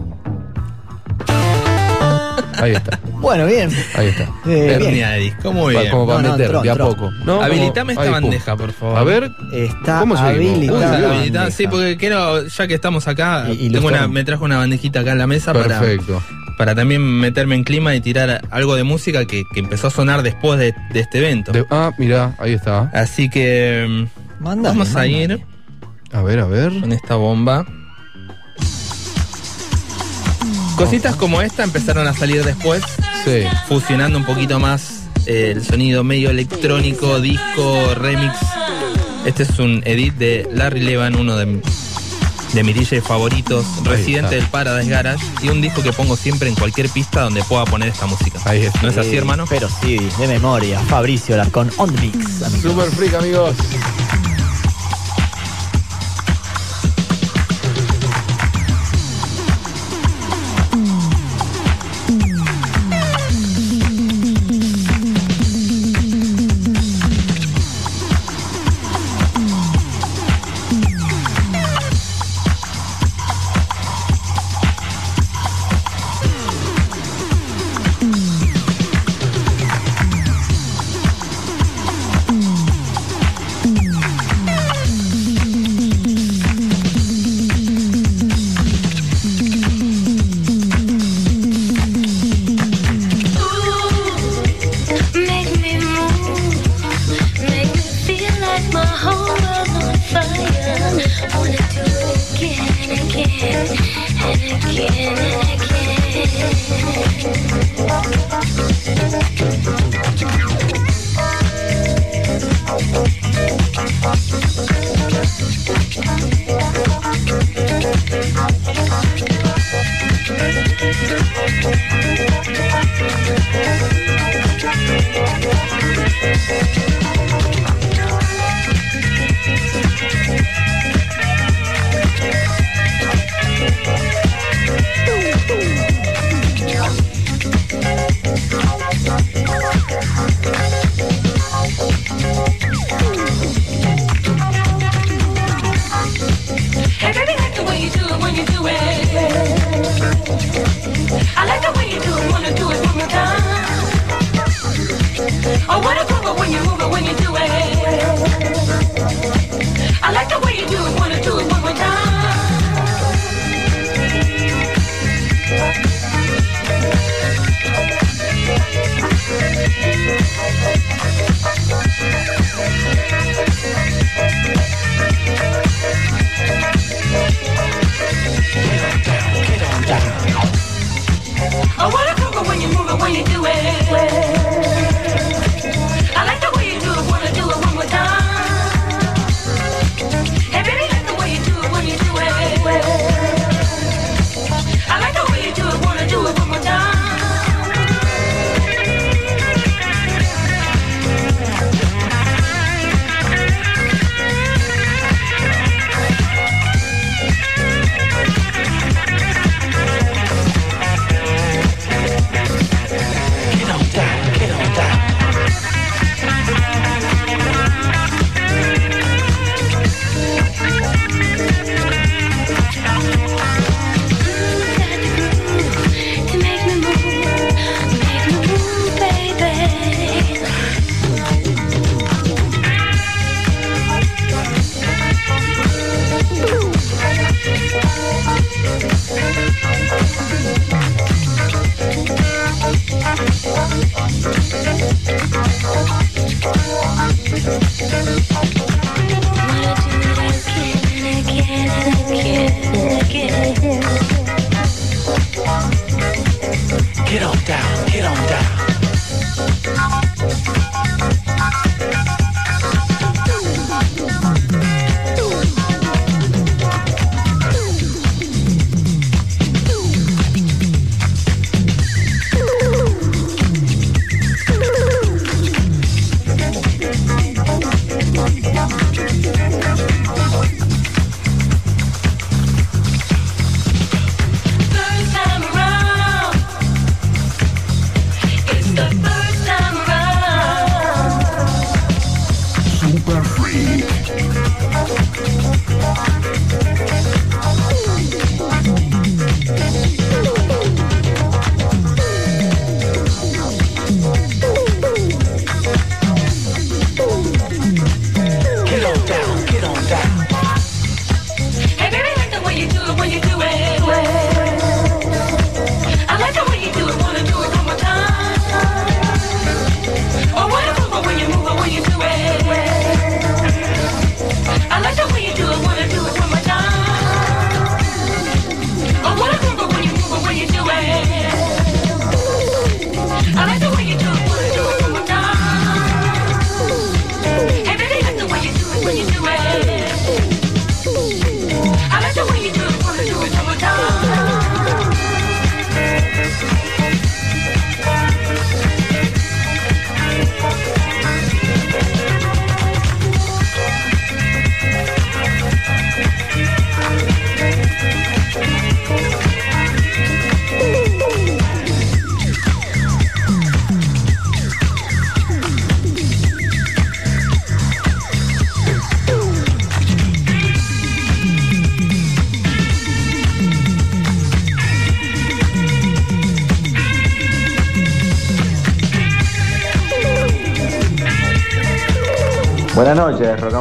[SPEAKER 3] Ahí está,
[SPEAKER 2] Bueno, bien.
[SPEAKER 3] ahí está.
[SPEAKER 2] Eh, bien.
[SPEAKER 4] Hernia de disco, muy bien.
[SPEAKER 3] Como para
[SPEAKER 2] No, no,
[SPEAKER 3] meter, de a poco. ¿no?
[SPEAKER 4] Habilitame
[SPEAKER 3] Como-
[SPEAKER 4] esta
[SPEAKER 3] pum.
[SPEAKER 4] bandeja, por favor.
[SPEAKER 3] A ver,
[SPEAKER 2] Está
[SPEAKER 3] ¿Cómo
[SPEAKER 2] habilitada.
[SPEAKER 4] Sí, porque quiero, ya que estamos acá,
[SPEAKER 2] Y- y
[SPEAKER 4] tengo una, me trajo una bandejita acá en la mesa para,
[SPEAKER 3] perfecto.
[SPEAKER 4] para también meterme en clima y tirar algo de música que, que empezó a sonar después de, de este evento.
[SPEAKER 3] De- ah, mirá, ahí está.
[SPEAKER 4] Así que mm,
[SPEAKER 2] Mándale,
[SPEAKER 4] vamos a
[SPEAKER 2] mándale.
[SPEAKER 4] ir
[SPEAKER 3] A ver, a ver.
[SPEAKER 4] con esta bomba. Cositas como esta empezaron a salir después,
[SPEAKER 3] Sí.
[SPEAKER 4] fusionando un poquito más eh, el sonido medio electrónico, disco, remix. Este es un edit de Larry Levan, uno de, de mis DJ favoritos, residente del Paradise Garage, y un disco que pongo siempre en cualquier pista donde pueda poner esta música.
[SPEAKER 3] Ahí.
[SPEAKER 4] ¿No es así,
[SPEAKER 2] Sí,
[SPEAKER 4] hermano?
[SPEAKER 2] Pero sí, de memoria. Fabricio Larcón on the mix, amigos.
[SPEAKER 3] Super freak, amigos.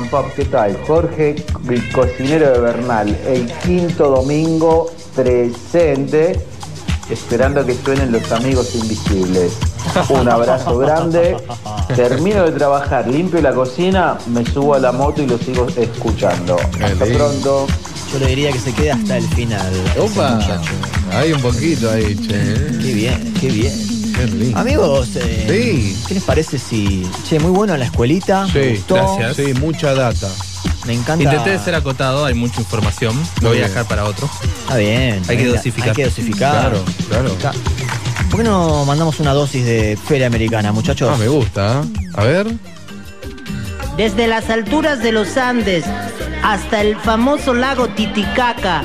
[SPEAKER 13] Pop, ¿qué tal? Jorge, el cocinero de Bernal, el quinto domingo presente, esperando que suenen los amigos invisibles. Un abrazo grande. Termino de trabajar, limpio la cocina, me subo a la moto y lo sigo escuchando. Hasta pronto.
[SPEAKER 2] Yo le diría que se quede hasta el final.
[SPEAKER 3] Hay un poquito ahí, che.
[SPEAKER 2] Qué bien, qué bien.
[SPEAKER 3] Qué.
[SPEAKER 2] Amigos, eh,
[SPEAKER 3] Sí.
[SPEAKER 2] ¿qué les parece si. Che, muy bueno la escuelita. me
[SPEAKER 3] Sí,
[SPEAKER 2] gustó.
[SPEAKER 4] gracias.
[SPEAKER 3] Sí, mucha data.
[SPEAKER 2] Me encanta.
[SPEAKER 4] Intenté ser acotado, hay mucha información. Lo voy a dejar para otro.
[SPEAKER 2] Está bien.
[SPEAKER 4] Hay que dosificar.
[SPEAKER 2] Hay que dosificar.
[SPEAKER 3] Claro, claro.
[SPEAKER 2] ¿Por qué no mandamos una dosis de feria americana, muchachos?
[SPEAKER 3] Ah, me gusta. ¿eh? A ver.
[SPEAKER 14] Desde las alturas de los Andes hasta el famoso lago Titicaca,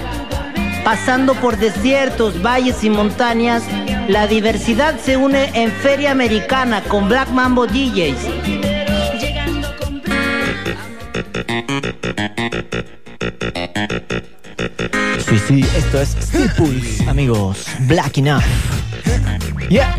[SPEAKER 14] pasando por desiertos, valles y montañas, la diversidad se une en Feria Americana con Black Mambo DJs.
[SPEAKER 2] Sí, sí, esto es Steel Pulse, amigos. Black Enough. Yeah.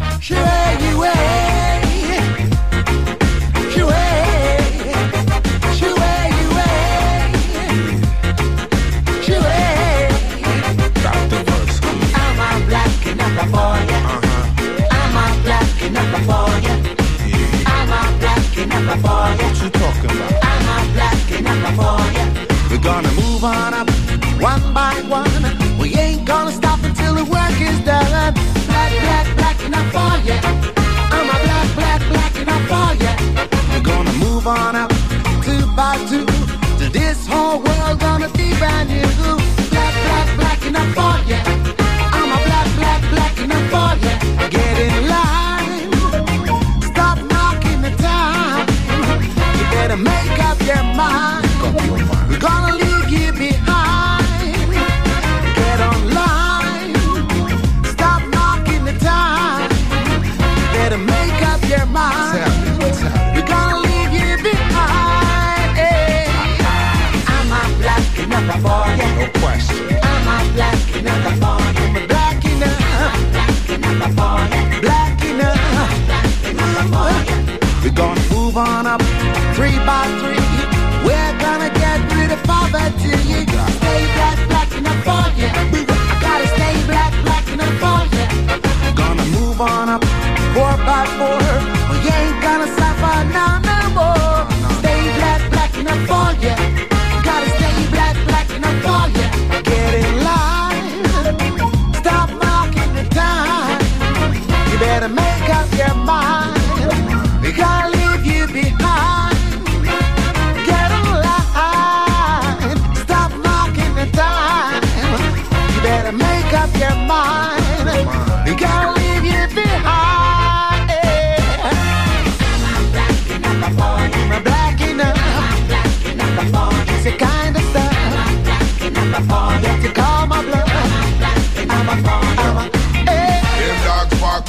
[SPEAKER 5] By four.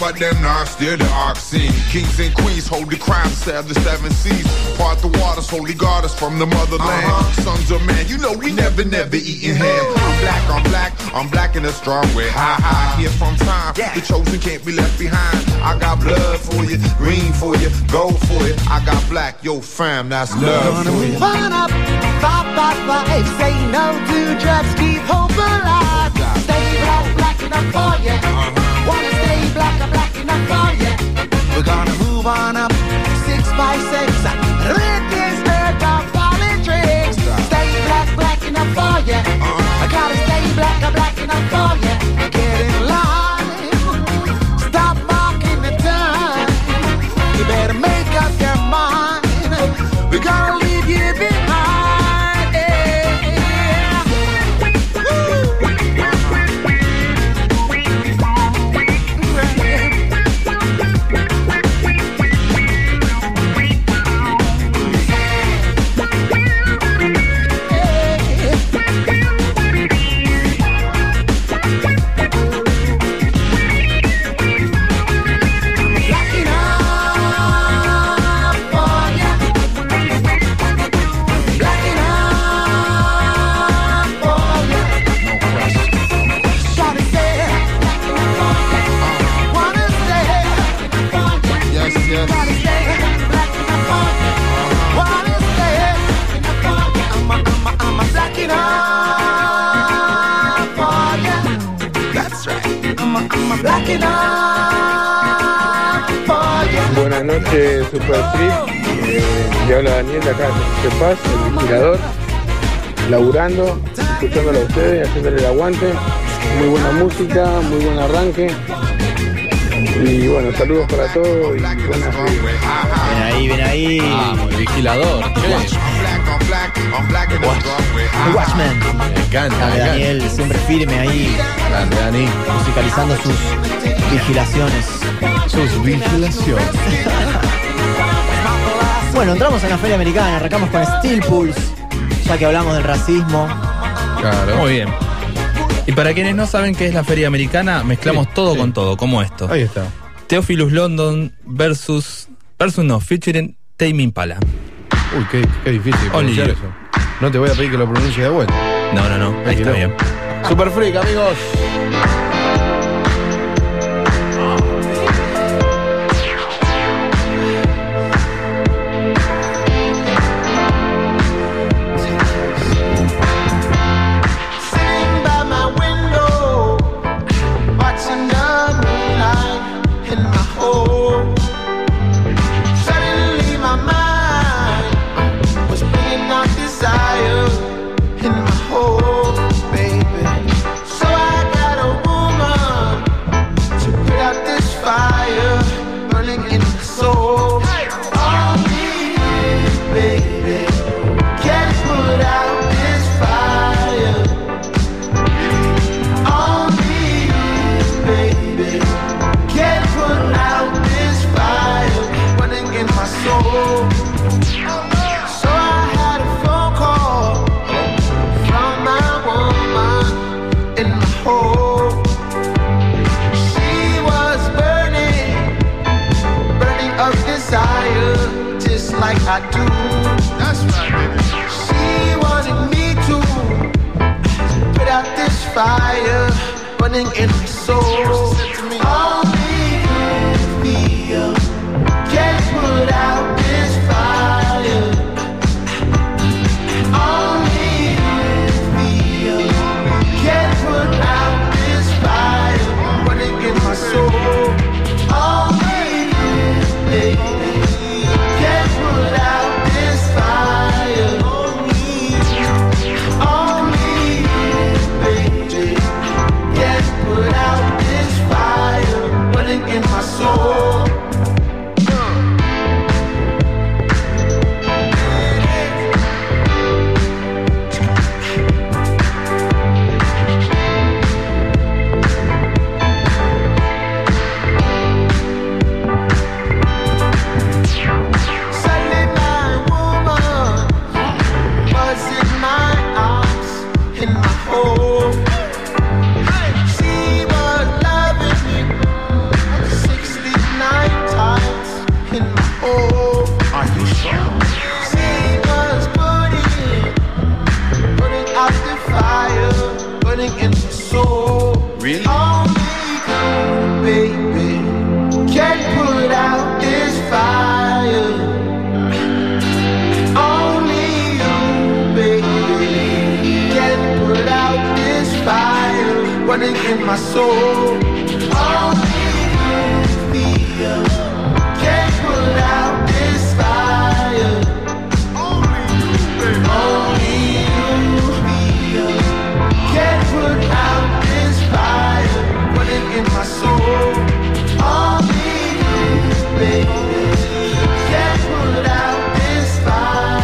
[SPEAKER 15] But them not steer the oxen. Kings and queens hold the crown, stab the seven seas. Part the waters, holy goddess from the motherland. Uh-huh. Sons of man, you know we never, never eating ham. I'm black, I'm black, I'm black in a strong way. Ha ha, here from time. The chosen can't be left behind. I got blood for you, green for you, gold for you. I got black, yo fam, that's love for you.
[SPEAKER 5] Fun up, five, five, five. Say no to drugs, keep hope alive. Stay black, black enough for you. Wanna We're gonna move on up six by six. Red is the politics. Stay black, black enough for you. I gotta stay black, I'm black enough for you. Get
[SPEAKER 16] Buenas noches, Super Freak. Eh, le habla Daniel de acá de Paz, el vigilador, laburando, escuchándolo a ustedes, haciéndole el aguante. muy buena música, muy buen arranque. Y bueno, saludos para todos y buenas
[SPEAKER 2] Ven ahí, ven ahí.
[SPEAKER 5] Vamos, el vigilador.
[SPEAKER 2] El Watchman.
[SPEAKER 5] Me encanta,
[SPEAKER 2] Dale,
[SPEAKER 5] me encanta.
[SPEAKER 2] Daniel, siempre firme ahí,
[SPEAKER 5] Grande, Dani.
[SPEAKER 2] musicalizando sus vigilaciones.
[SPEAKER 5] Sus vigilaciones.
[SPEAKER 2] Bueno, entramos en la Feria Americana, arrancamos con Steel Pulse, ya que hablamos del racismo.
[SPEAKER 5] Claro.
[SPEAKER 4] Muy bien. Y para quienes no saben qué es la feria americana, mezclamos
[SPEAKER 5] Sí,
[SPEAKER 4] todo
[SPEAKER 5] sí.
[SPEAKER 4] con todo, como esto.
[SPEAKER 5] Ahí está.
[SPEAKER 4] Theophilus London versus. versus no, featuring Tame Impala.
[SPEAKER 5] Uy, qué, qué difícil pronunciar eso. No te voy a pedir que lo pronuncie de vuelta.
[SPEAKER 4] No, no, no, ahí está bien.
[SPEAKER 5] Super Freak, amigos.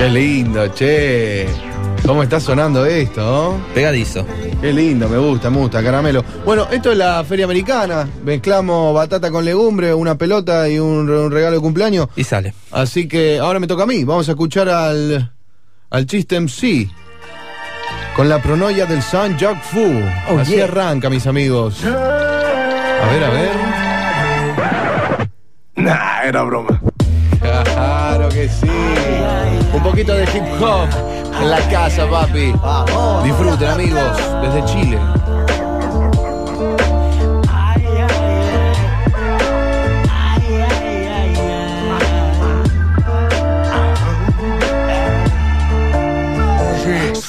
[SPEAKER 5] Qué lindo, che. ¿Cómo está sonando esto?
[SPEAKER 4] Pegadizo.
[SPEAKER 5] Qué lindo, me gusta, me gusta, caramelo. Bueno, esto es la feria americana. Mezclamos batata con legumbre, una pelota y un, un regalo de cumpleaños.
[SPEAKER 4] Y sale.
[SPEAKER 5] Así que ahora me toca a mí. Vamos a escuchar al, al chiste MC. Con la pronoia del San Jacques Fu.
[SPEAKER 2] Oh,
[SPEAKER 5] Así
[SPEAKER 2] yeah.
[SPEAKER 5] arranca, mis amigos. A ver, a ver.
[SPEAKER 16] Nah, era broma.
[SPEAKER 5] Claro que sí. Un poquito de hip hop en la casa, papi. Disfruten, amigos, desde Chile.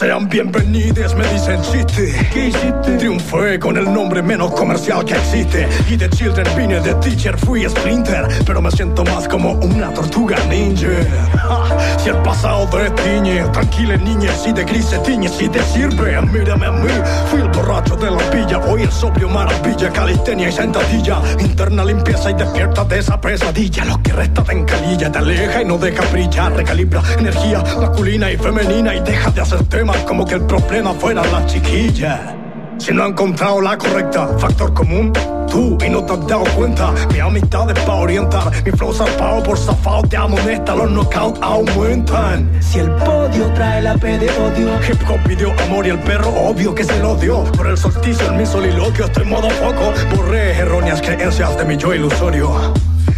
[SPEAKER 17] Sean bienvenidos, me dicen chiste. ¿Qué hiciste? Triunfé con el nombre menos comercial que existe. Y de Children vine de Teacher, fui Splinter. Pero me siento más como una tortuga ninja. Ja, si el pasado destiñe, tranquila niña, si de gris se tiñe, si te sirve, mírame a mí. Fui el borracho de la villa, hoy el sobrio maravilla, calistenia y sentadilla. Interna limpieza y despierta de esa pesadilla. Lo que resta te encalilla, te aleja y no deja brillar. Recalibra energía masculina y femenina y deja de hacer temas como que el problema fuera la chiquilla. Si no he encontrado la correcta, factor común, tú y no te has dado cuenta. Mi amistad es pa' orientar, mi flow zarpado por zafado te amonesta, los knockouts aumentan. Si el podio trae la P de odio, hip hop pidió amor y el perro obvio que se lo dio. Por el solsticio en mi soliloquio estoy modo foco, borré erróneas creencias de mi yo ilusorio.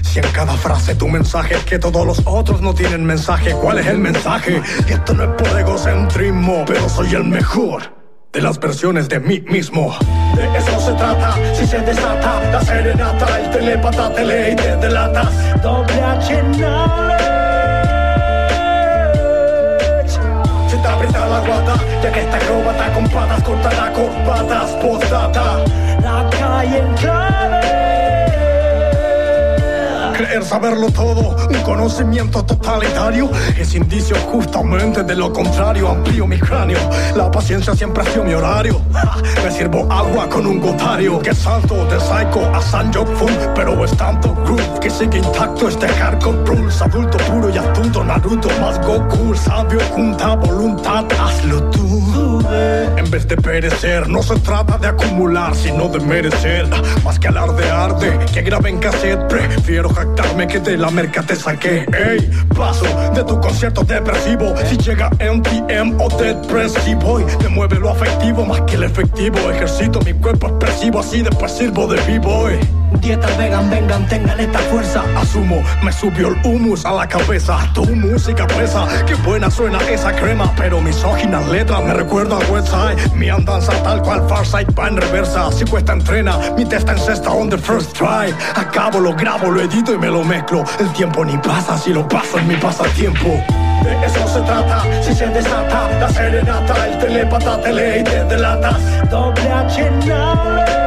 [SPEAKER 17] Si en cada frase tu mensaje es que todos los otros no tienen mensaje, ¿cuál es el mensaje? Y esto no es por egocentrismo, pero soy el mejor de las versiones de mí mismo. De eso se trata, si se desata la serenata, el telepata te lee y te delatas. Doble H. Se te aprieta la guata, ya que esta acróbata con patas cortará corbatas. Postdata, la calle en clave. Creer saberlo todo, un conocimiento totalitario es indicio justamente de lo contrario. Amplío mi cráneo, la paciencia siempre ha sido mi horario. Me sirvo agua con un gotario que salto de Psycho a Sanjok Fun, pero es tanto groove que sigue intacto este hardcore rules. Adulto puro y astuto, Naruto más Goku, sabio junta voluntad, hazlo tú. En vez de perecer, no se trata de acumular, sino de merecer. Más que alardear de que grabé en cassette, prefiero jactarme que de la merca te saqué. Ey, paso de tu concierto depresivo. Si llega MTM o Dead Press, si voy, me mueve lo afectivo más que el efectivo. Ejercito mi cuerpo expresivo, así después sirvo de b-boy. Dieta vegan, vengan, tengan esta fuerza. Asumo, me subió el humus a la cabeza. Tu música pesa, qué buena suena esa crema. Pero misóginas letras me recuerdan al website. Mi andanza tal cual Farsight va en reversa. Si cuesta entrena, mi testa en cesta on the first try. Acabo, lo grabo, lo edito y me lo mezclo. El tiempo ni pasa si lo paso en mi pasatiempo. De eso se trata, si se desata la serenata, el telepata te lee y te delatas. Doble H knowledge.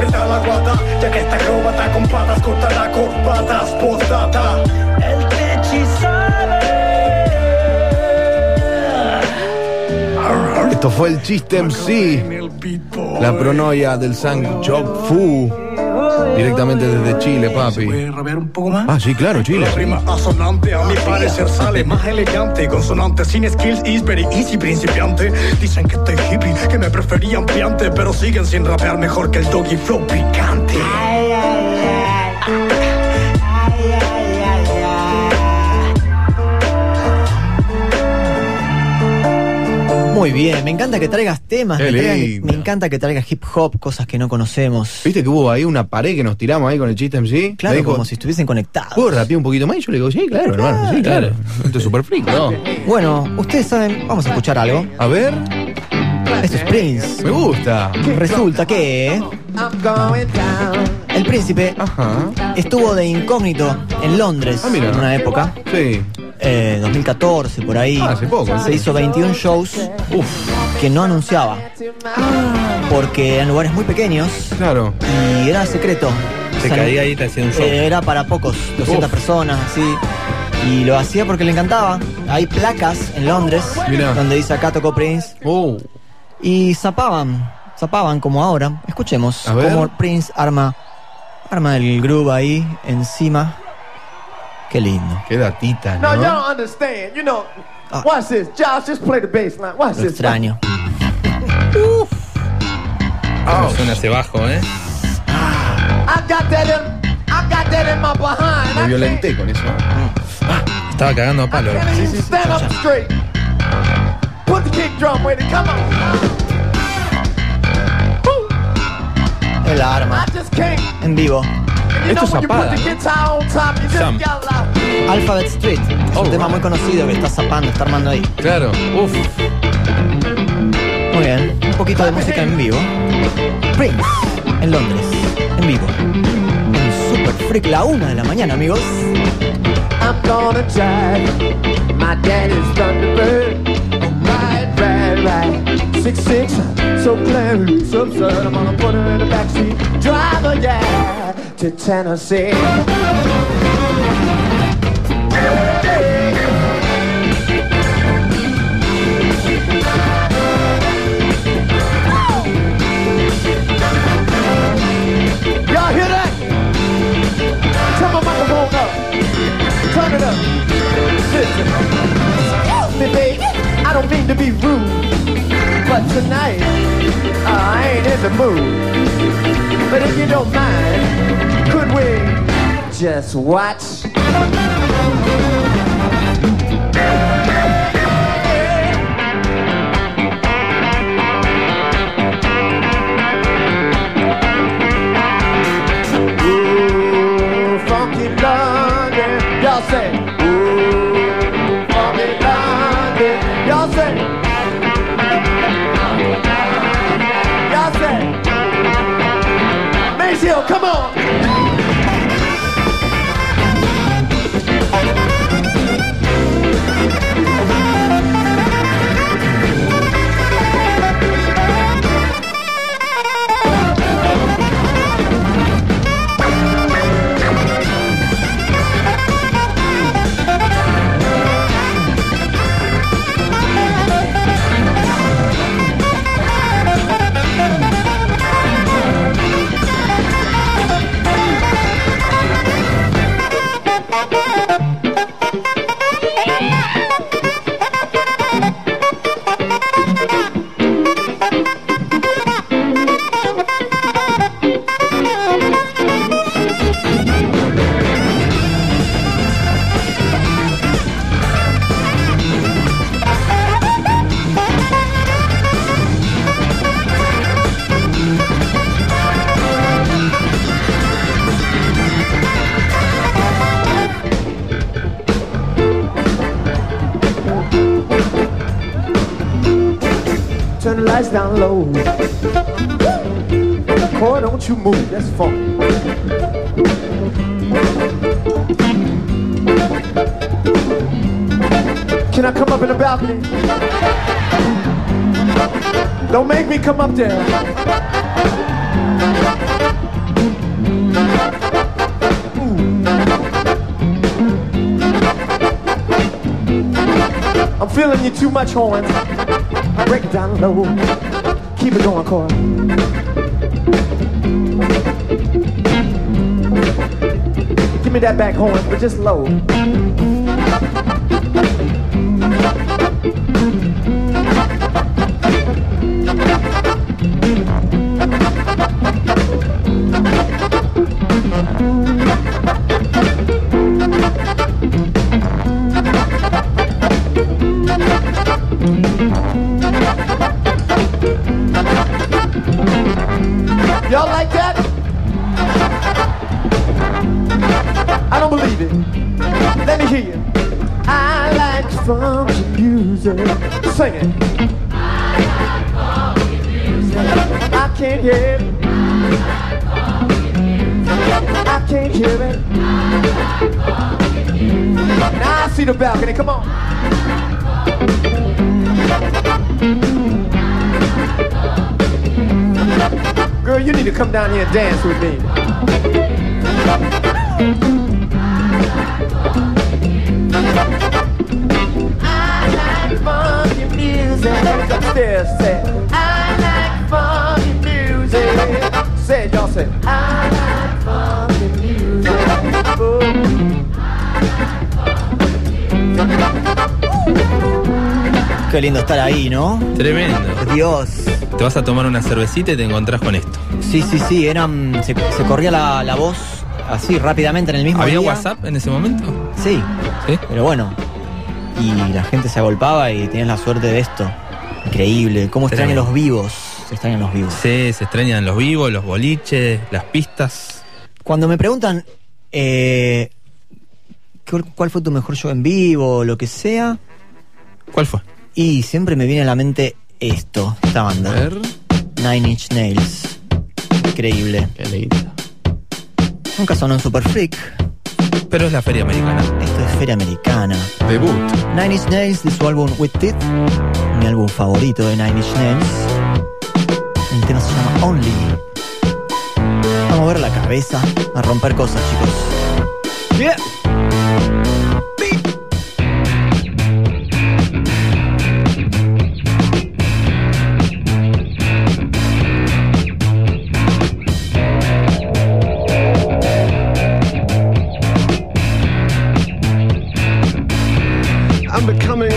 [SPEAKER 17] Se te aprieta la guata, ya que esta acróbata con patas cortará corbatas. Postdata, el techi sabe.
[SPEAKER 3] Esto fue el chiste MC. La pronoia del Sang Chop Fu. Directamente desde Chile, papi.
[SPEAKER 17] un poco más?
[SPEAKER 3] Ah, sí, claro, Chile.
[SPEAKER 17] La rima asonante a mi parecer sale más elegante Consonante sin skills is very easy principiante Dicen que estoy hippie, que me preferían piante Pero siguen sin rapear mejor que el doggy flow picante
[SPEAKER 2] Muy bien, me encanta que traigas temas, me, me encanta que traigas hip hop, cosas que no conocemos.
[SPEAKER 3] ¿Viste que hubo ahí una pared que nos tiramos ahí con el chiste MC?
[SPEAKER 2] Claro,
[SPEAKER 3] dijo,
[SPEAKER 2] como si estuviesen conectados.
[SPEAKER 3] ¿Puedo rapear un poquito más? Y yo le digo, sí, claro, hermano, sí, claro. Esto es súper freak, ¿no?
[SPEAKER 2] Bueno, ustedes saben, vamos a escuchar algo.
[SPEAKER 3] A ver.
[SPEAKER 2] Esto es Prince.
[SPEAKER 3] Me gusta.
[SPEAKER 2] Resulta que el príncipe estuvo de incógnito en Londres
[SPEAKER 3] Ah,
[SPEAKER 2] en una época.
[SPEAKER 3] Sí.
[SPEAKER 2] Eh, 2014, por ahí.
[SPEAKER 3] Ah, hace poco,
[SPEAKER 2] Se hizo 21 shows que no anunciaba. Porque eran lugares muy pequeños.
[SPEAKER 3] Claro.
[SPEAKER 2] Y era secreto.
[SPEAKER 4] Se
[SPEAKER 2] O sea,
[SPEAKER 4] caía ahí y te hacía un show.
[SPEAKER 2] eh, era para pocos, 200
[SPEAKER 4] Uf.
[SPEAKER 2] personas, así. Y lo hacía porque le encantaba. Hay placas en Londres
[SPEAKER 3] Mirá.
[SPEAKER 2] donde dice acá tocó Prince.
[SPEAKER 3] Oh.
[SPEAKER 2] Y zapaban, zapaban como ahora. Escuchemos
[SPEAKER 3] A ver.
[SPEAKER 2] cómo Prince arma, arma el groove ahí encima. Qué lindo.
[SPEAKER 3] Qué datita,
[SPEAKER 5] No,
[SPEAKER 3] ¿no?
[SPEAKER 5] y'all don't understand. You know, watch this. Josh, just play the bass line. Watch
[SPEAKER 2] Lo
[SPEAKER 5] this.
[SPEAKER 2] extraño.
[SPEAKER 4] Cómo suena ese bajo, ¿eh?
[SPEAKER 5] I got that in, I got that in my behind.
[SPEAKER 3] Me
[SPEAKER 5] I
[SPEAKER 3] violenté con eso.
[SPEAKER 4] Estaba cagando a palo.
[SPEAKER 5] can't even stand up straight. Put the kick drum with it. Come on.
[SPEAKER 2] El arma.
[SPEAKER 5] I just can't.
[SPEAKER 2] En vivo.
[SPEAKER 5] You know when you put the guitar on top, you just
[SPEAKER 2] Sam.
[SPEAKER 5] got like.
[SPEAKER 2] Alphabet Street. Es un tema muy conocido que está zapando, está armando ahí.
[SPEAKER 3] Claro. Uf.
[SPEAKER 2] Muy bien. Un poquito de música en vivo. Prince. En Londres. En vivo. En Super Freak, la una de la mañana, amigos.
[SPEAKER 5] I'm gonna drive my daddy's Thunderbird. Six six, so clear, so absurd. I'm gonna put her in the backseat. Driver, yeah, to Tennessee. Y'all hear that? Turn my microphone up. Turn it up. Listen. Excuse me, baby. I don't mean to be rude, but tonight uh, I ain't in the mood. But if you don't mind, could we just watch? You move. That's fun. Can I come up in the balcony? Don't make me come up there. I'm feeling you too much, horns. Break it down low. Keep it going, Cora. Give me that back horn, but just low. Sing it. I can't hear it. I can't hear it. Now I see the balcony. Come on. Girl, you need to come down here and dance with me. Upstairs. I like funky music. Say it, y'all say. I like funky music. Oh.
[SPEAKER 2] Qué lindo estar ahí, ¿no?
[SPEAKER 4] Tremendo.
[SPEAKER 2] Dios.
[SPEAKER 4] Te vas a tomar una cervecita y te encontrás con esto.
[SPEAKER 2] Sí, sí, sí, eran, se, se corría la, la voz así rápidamente en el mismo
[SPEAKER 4] ¿Había
[SPEAKER 2] día.
[SPEAKER 4] WhatsApp en ese momento?
[SPEAKER 2] Sí,
[SPEAKER 4] ¿Sí?
[SPEAKER 2] pero bueno. Y la gente se agolpaba y tenías la suerte de esto. Increíble. ¿Cómo extrañan los vivos? Se extrañan los vivos.
[SPEAKER 4] Sí, se extrañan los vivos, los boliches, las pistas.
[SPEAKER 2] Cuando me preguntan eh, ¿cuál, fue tu mejor show en vivo lo que sea,
[SPEAKER 4] ¿Cuál fue?
[SPEAKER 2] y siempre me viene a la mente esto, esta banda. Nine Inch Nails. Increíble.
[SPEAKER 3] Qué lindo.
[SPEAKER 2] Nunca sonó en Super Freak
[SPEAKER 4] pero es la Feria Americana.
[SPEAKER 2] Esto es Feria Americana.
[SPEAKER 3] Debut.
[SPEAKER 2] Nine Inch Nails de su álbum With It, mi álbum favorito de Nine Inch Nails. El tema este se llama Only. Vamos a mover la cabeza, a romper cosas, chicos. Yeah.
[SPEAKER 5] I'm becoming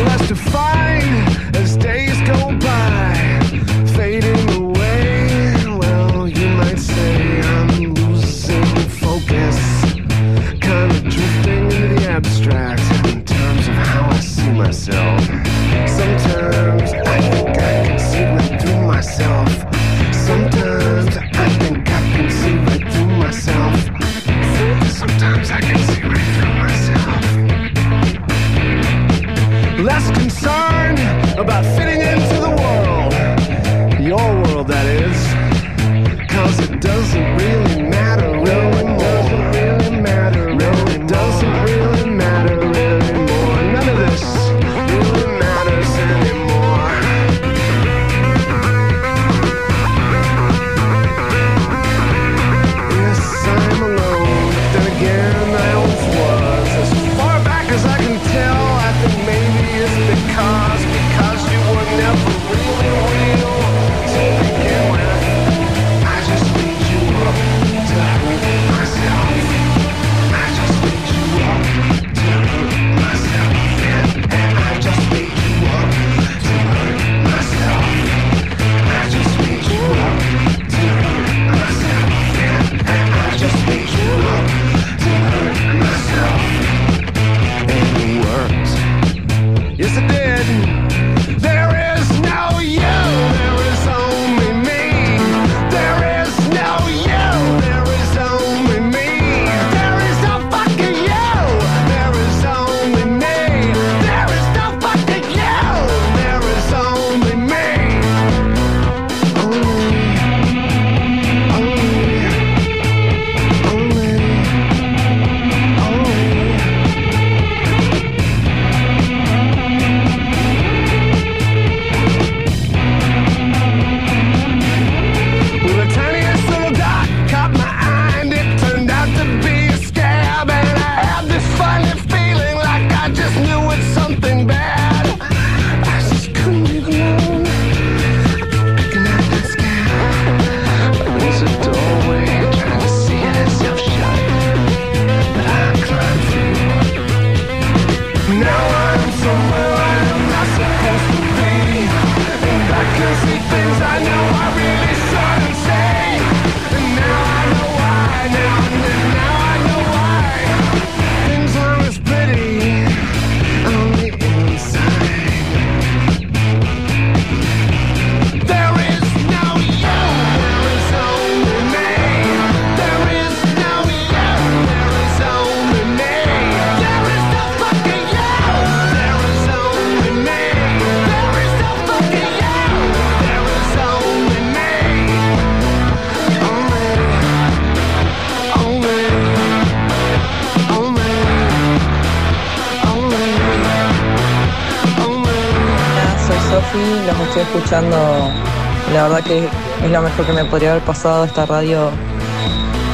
[SPEAKER 18] podría haber pasado esta radio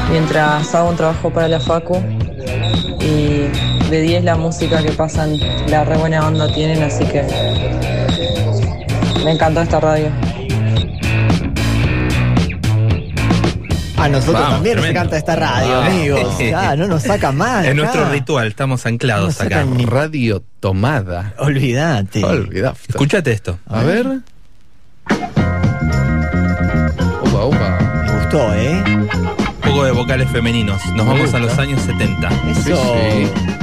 [SPEAKER 18] mientras hago un trabajo para la Facu. Y de 10 la música que pasan, la re buena onda tienen, así que me encantó esta radio.
[SPEAKER 2] A nosotros también
[SPEAKER 4] tremendo.
[SPEAKER 2] encanta esta radio, amigos. <laughs> No nos saca más. En
[SPEAKER 4] nuestro ritual estamos anclados
[SPEAKER 2] no
[SPEAKER 4] acá.
[SPEAKER 3] Radio tomada.
[SPEAKER 2] Olvídate.
[SPEAKER 3] Olvídate.
[SPEAKER 4] Escúchate esto.
[SPEAKER 3] A, ver.
[SPEAKER 2] gustó, ¿eh?
[SPEAKER 4] Un poco de vocales femeninos. Nos
[SPEAKER 3] Me
[SPEAKER 4] vamos
[SPEAKER 3] gusta.
[SPEAKER 4] a los años 70.
[SPEAKER 2] Eso.
[SPEAKER 3] Sí, sí.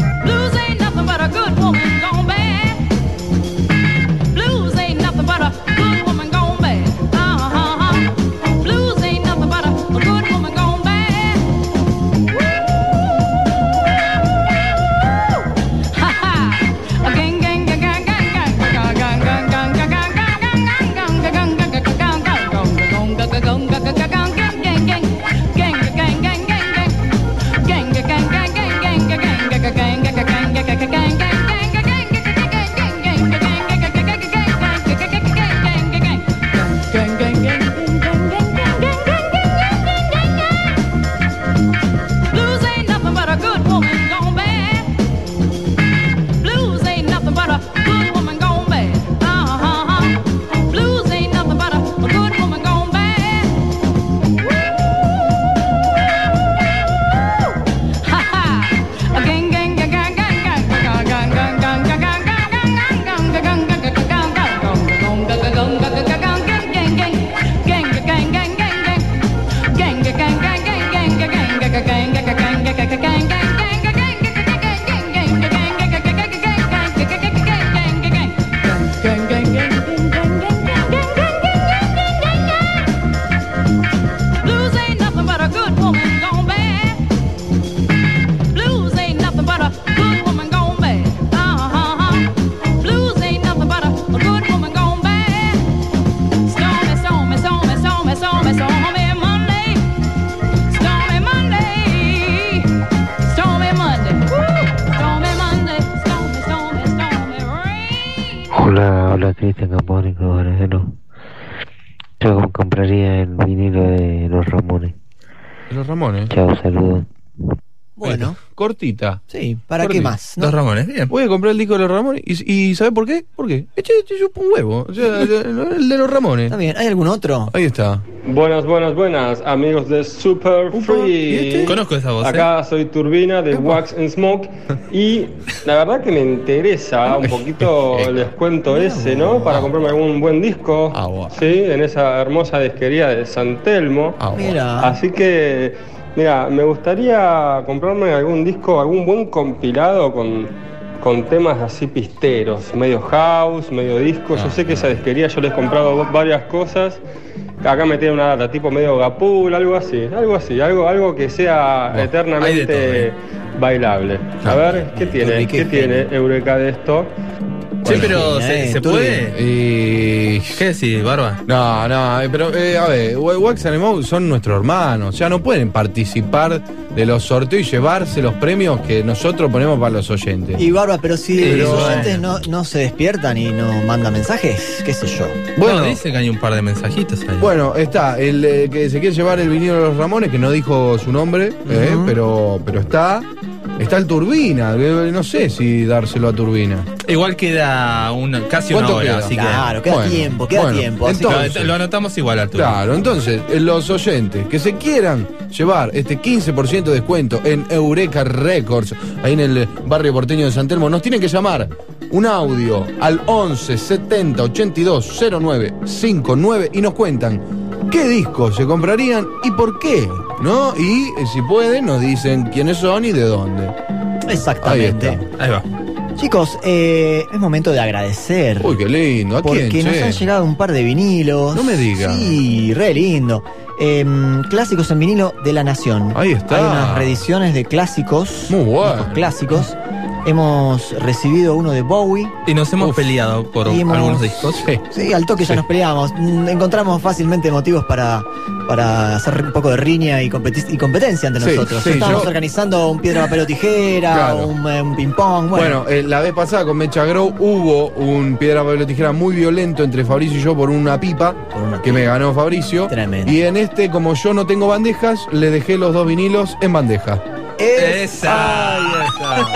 [SPEAKER 3] Cortita.
[SPEAKER 2] Sí, ¿para qué más? no?
[SPEAKER 4] Dos Ramones, bien.
[SPEAKER 3] Voy a comprar el disco de los Ramones. ¿Y, y ¿sabe por qué? ¿Por qué? Eche, eche, chupa un huevo. O sea, <laughs> el, de los Ramones.
[SPEAKER 2] Está bien, ¿hay algún otro?
[SPEAKER 3] Ahí está.
[SPEAKER 19] Buenas, buenas, buenas, amigos de Super Free.
[SPEAKER 4] Conozco esa voz. ¿eh?
[SPEAKER 19] Acá soy Turbina de Wax and Smoke y la verdad que me interesa un poquito <laughs> el descuento ese, ¿no? Para comprarme algún buen disco, sí, en esa hermosa disquería de San Telmo.
[SPEAKER 2] Mira.
[SPEAKER 19] Así que, mira, me gustaría comprarme algún disco, algún buen compilado con, con temas así pisteros, medio house, medio disco. Yo sé que esa disquería yo les he comprado varias cosas. Acá me tiene una data tipo medio gapul, algo así, algo así, algo, algo que sea eternamente
[SPEAKER 4] todo, ¿eh?
[SPEAKER 19] bailable. A ver, ¿qué tiene? ¿Qué tiene Eureka de esto?
[SPEAKER 4] Sí, pero ¿se, se puede?
[SPEAKER 3] Y...
[SPEAKER 4] ¿Qué decís, Barba?
[SPEAKER 3] No, no, eh, pero eh, a ver, Wa- Wax and Smoke son nuestros hermanos, ya no pueden participar de los sorteos y llevarse los premios que nosotros ponemos para los oyentes.
[SPEAKER 2] Y Barba, pero si
[SPEAKER 3] Sí,
[SPEAKER 2] los
[SPEAKER 3] bueno.
[SPEAKER 2] oyentes no, no se despiertan y no mandan mensajes, qué sé yo.
[SPEAKER 3] Bueno.
[SPEAKER 4] No, dice que hay un par de mensajitos ahí.
[SPEAKER 3] Bueno, está el eh, que se quiere llevar el vinilo de los Ramones, que no dijo su nombre, eh, pero, pero está. Está el Turbina, no sé si dárselo a Turbina.
[SPEAKER 4] Igual queda una, casi una
[SPEAKER 3] ¿Cuánto
[SPEAKER 4] hora,
[SPEAKER 3] queda?
[SPEAKER 4] así que.
[SPEAKER 2] Claro, queda
[SPEAKER 3] Bueno,
[SPEAKER 2] tiempo, queda
[SPEAKER 3] bueno,
[SPEAKER 2] tiempo. así que-
[SPEAKER 3] entonces-
[SPEAKER 4] Lo anotamos igual a tu.
[SPEAKER 3] Claro, entonces, eh, los oyentes que se quieran llevar este 15% de descuento en Eureka Records, ahí en el barrio porteño de San Telmo, nos tienen que llamar un audio al 11 70 82 09 59 y nos cuentan qué discos se comprarían y por qué, ¿no? Y eh, si pueden, nos dicen quiénes son y de dónde.
[SPEAKER 2] Exactamente.
[SPEAKER 3] Ahí
[SPEAKER 4] Ahí va.
[SPEAKER 2] Chicos, eh, es momento de agradecer.
[SPEAKER 3] Uy, qué lindo. ¿A
[SPEAKER 2] porque
[SPEAKER 3] quién,
[SPEAKER 2] nos
[SPEAKER 3] che?
[SPEAKER 2] han llegado un par de vinilos.
[SPEAKER 3] No me diga.
[SPEAKER 2] Sí, re lindo. Em, clásicos en vinilo de la Nación.
[SPEAKER 3] Ahí está.
[SPEAKER 2] Hay unas reediciones de clásicos.
[SPEAKER 3] Muy bueno.
[SPEAKER 2] clásicos. Hemos recibido uno de Bowie.
[SPEAKER 4] Y nos hemos peleado por
[SPEAKER 2] hemos-
[SPEAKER 4] algunos discos.
[SPEAKER 2] Sí, al toque ya nos peleamos. Mm, Encontramos fácilmente motivos para, para hacer un poco de riña y, competi- y competencia entre
[SPEAKER 3] Sí,
[SPEAKER 2] nosotros.
[SPEAKER 3] sí,
[SPEAKER 2] Estábamos
[SPEAKER 3] yo-
[SPEAKER 2] organizando un piedra, papel o tijera,
[SPEAKER 3] Claro.
[SPEAKER 2] un, eh, un ping-pong.
[SPEAKER 3] Bueno,
[SPEAKER 2] Bueno,
[SPEAKER 3] eh, la vez pasada con Mecha Grow hubo un piedra, papel o tijera muy violento entre Fabricio y yo por una pipa que me ganó Fabricio.
[SPEAKER 2] Tremendo.
[SPEAKER 3] Y en este, como yo no tengo bandejas, le dejé los dos vinilos en bandeja.
[SPEAKER 4] Esa.
[SPEAKER 3] Ahí está.